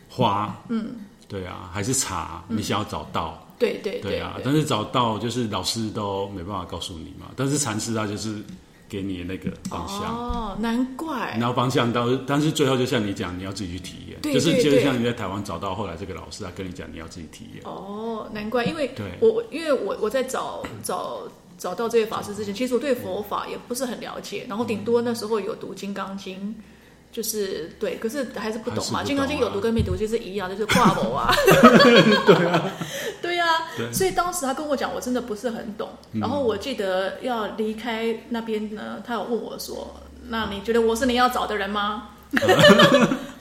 花，嗯，对啊，还是茶，你想要找到，嗯、对对对啊，但是找到就是老师都没办法告诉你嘛，但是禅师他就是。给你的那个方向哦，难怪。然后方向到，但是最后就像你讲，你要自己去体验，对就是就像你在台湾找到后来这个老师，他跟你讲你要自己体验。哦，难怪，因为对我因为我我在找找找到这位法师之前，其实我对佛法也不是很了解，然后顶多那时候有读《金刚经》。就是对，可是还是不懂嘛。金刚经有毒跟没毒就是一样，[laughs] 就是挂某啊。[laughs] [laughs] 对啊，对呀、啊。所以当时他跟我讲，我真的不是很懂。嗯、然后我记得要离开那边呢，他有问我说：“那你觉得我是你要找的人吗？”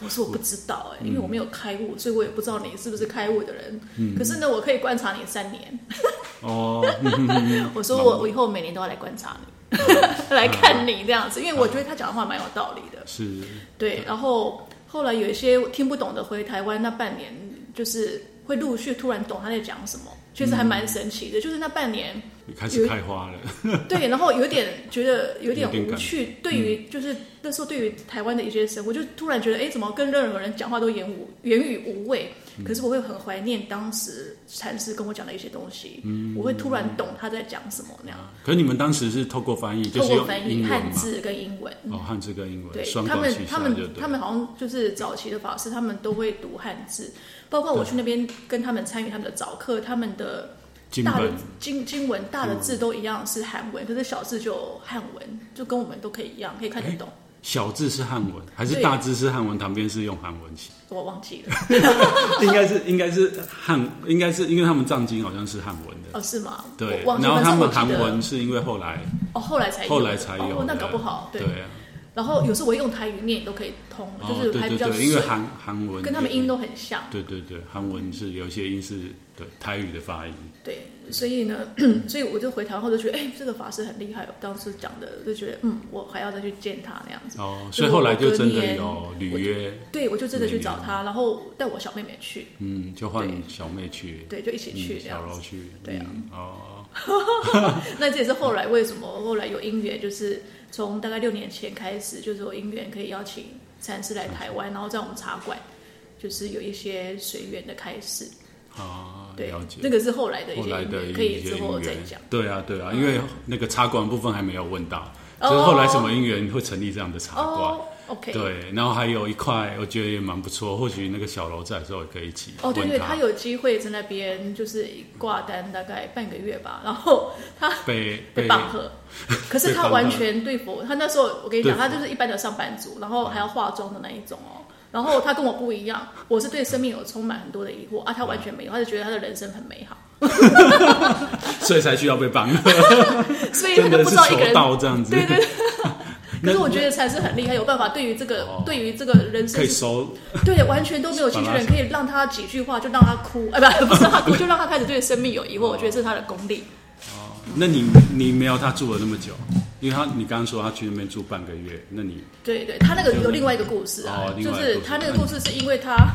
我说我不知道哎、欸，因为我没有开悟，所以我也不知道你是不是开悟的人。嗯、可是呢，我可以观察你三年。哦。我说我我以后每年都要来观察你。[laughs] 来看你这样子，因为我觉得他讲的话蛮有道理的。是，对。然后后来有一些听不懂的回台湾那半年，就是会陆续突然懂他在讲什么，确实还蛮神奇的。就是那半年，你开始开花了。[laughs] 对，然后有点 [laughs] 觉得有点无趣。对于就是那时候对于台湾的一些生活，就突然觉得哎，怎么跟任何人讲话都言无言语无味。可是我会很怀念当时禅师跟我讲的一些东西，嗯、我会突然懂他在讲什么那样。可是你们当时是透过翻译，透过翻译汉字跟英文。哦，汉字跟英文。对，他们他们他们好像就是早期的法师，他们都会读汉字。包括我去那边跟他们参与他们的早课，他们的大的经经文大的字都一样是韩文，可是小字就汉文，就跟我们都可以一样，可以看得懂。小字是汉文，还是大字是汉文？旁边是用韩文写？我忘记了，[laughs] 应该是应该是汉，应该是因为他们藏经好像是汉文的。哦，是吗？对。然后他们韩文是因为后来哦，后来才后来才有。哦，那搞不好对。然后有时候我用台语念都可以通，就是还比较顺，因为韩韩文跟他们音都很像。对对对，韩文是有些音是对台语的发音。对，所以呢，[clears throat] 所以我就回台湾后就觉得，哎，这个法师很厉害。当时讲的就觉得，嗯，我还要再去见他那样子。哦，所以后来就真的有履约。对，我就真的去找他，然后带我小妹妹去。嗯，就换小妹去。对，就一起去这样。小柔去。对啊。哦。[laughs] 那这也是后来为什么后来有因缘，就是。从大概六年前开始，就是我因缘可以邀请禅师来台湾，然后在我们茶馆，就是有一些随缘的开始。啊，对，了解。那个是后来的一些因缘，可以之后再讲。对啊，对啊，因为那个茶馆部分还没有问到，就是后来什么因缘会成立这样的茶馆。OK，对，然后还有一块，我觉得也蛮不错。或许那个小楼在的时候也可以一起。哦，对对，他有机会在那边就是挂单大概半个月吧，然后他被 [laughs] 被绑盒，[laughs] 可是他完全对付，他那时候我跟你讲，他就是一般的上班族，然后还要化妆的那一种哦。然后他跟我不一样，我是对生命有充满很多的疑惑啊，他完全没有，他就觉得他的人生很美好，[laughs] 所以才需要被绑。所以他就不知道一个人到这样子，对对。可是我觉得禅师很厉害，有办法对于这个、哦、对于这个人生可以收，对，完全都没有兴趣的人，[laughs] 可以让他几句话就让他哭，[laughs] 哎，不，不是让他哭，就让他开始对生命有疑惑。哦、我觉得这是他的功力。哦，那你你没有他住了那么久，因为他你刚刚说他去那边住半个月，那你对对，他那个有另外一个故事啊，哦、就是他那个故事是因为他。[laughs]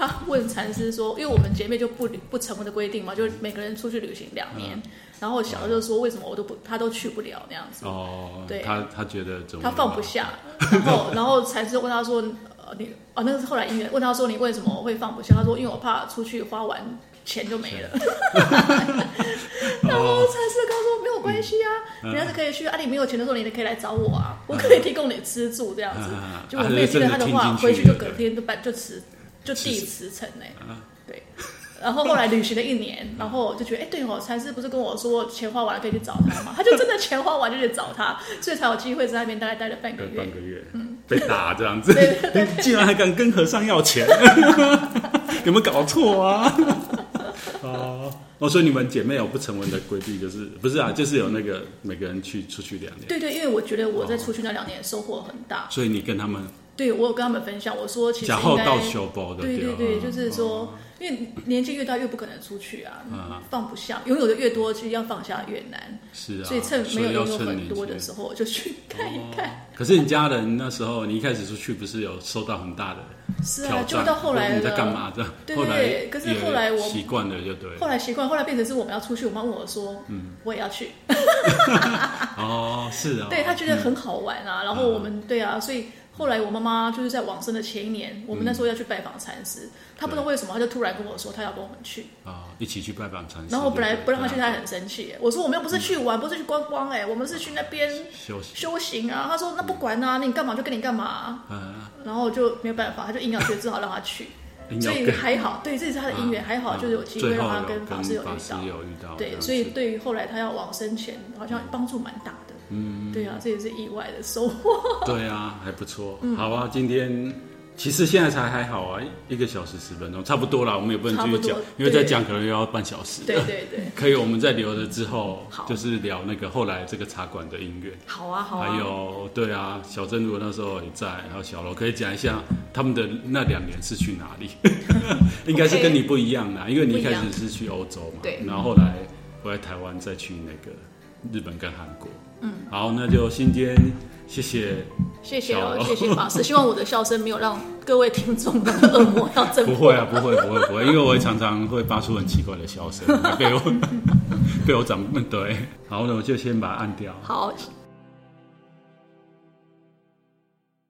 他问禅师说：“因为我们姐妹就不不成文的规定嘛，就每个人出去旅行两年。嗯、然后小的就说：为什么我都不，他都去不了那样子？哦，对，他他觉得怎么？他放不下。然后然后才是问他说：呃，你啊，那个是后来音乐问他说：你为什么会放不下？他说：因为我怕出去花完钱就没了。[laughs] 然后才是告诉我：没有关系啊，嗯、你还是可以去。啊，你没有钱的时候，你也可以来找我啊，我可以提供你吃住这样子。嗯、就我妹听了他的话，回去就隔天就办就辞。”就递辞呈呢，对，然后后来旅行了一年，然后就觉得，哎，对哦，禅师不是跟我说钱花完了可以去找他吗？[laughs] 他就真的钱花完就去找他，所以才有机会在那边大概待了半个月。半个月，嗯，被打这样子，你竟然还敢跟和尚要钱，[laughs] 有没有搞错啊？哦，[laughs] 哦，所以你们姐妹有不成文的规定，就是不是啊？就是有那个每个人去出去两年。对对，因为我觉得我在出去那两年收获很大，所以你跟他们。对，我有跟他们分享，我说其实应该对对对，就是说，因为年纪越大越不可能出去啊，放不下，拥有的越多，其实要放下越难。是啊，所以趁没有拥有很多的时候，就去看一看。可是你家人那时候，你一开始出去不是有受到很大的是啊，就到后来你在干嘛？这样，对对对。可是后来我习惯了，就对。后来习惯，后来变成是我们要出去，我妈问我说：“嗯，我也要去。[laughs] ”哦，是啊。[laughs] 对，他觉得很好玩啊，然后我们对啊，所以。后来我妈妈就是在往生的前一年，我们那时候要去拜访禅师，她不知道为什么，她就突然跟我说，她要跟我们去啊，一起去拜访禅师。然后本来不让她去，她很生气。我说我们又不是去玩，不是去观光，哎，我们是去那边修修行啊。她说那不管啊，那你干嘛就跟你干嘛。然后就没有办法，她就硬要去，只好让她去。[laughs] 所以还好，对，这是她的姻缘，还好就是有机会让她跟法师有遇到。对，所以对于后来她要往生前，好像帮助蛮大的。嗯，对啊，这也是意外的收获。[laughs] 对啊，还不错。嗯、好啊，今天其实现在才还好啊，一个小时十分钟，差不多啦。我们也不能继续讲，因为再讲可能又要半小时。对对对，[laughs] 可以，我们再留着之后，就是聊那个后来这个茶馆的音乐。好啊，好啊。还有，对啊，小珍如果那时候也在，然后小罗可以讲一下他们的那两年是去哪里？[laughs] 应该是跟你不一样啦，因为你一开始是去欧洲嘛，对，然后后来回来台湾再去那个日本跟韩国。嗯，好，那就今天谢谢，谢谢哦，谢谢法师。[laughs] 希望我的笑声没有让各位听众的恶魔要震。不会啊，不会，不会，不会，因为我也常常会发出很奇怪的笑声，[laughs] 被我 [laughs] 被我长辈对。好，那我就先把它按掉。好。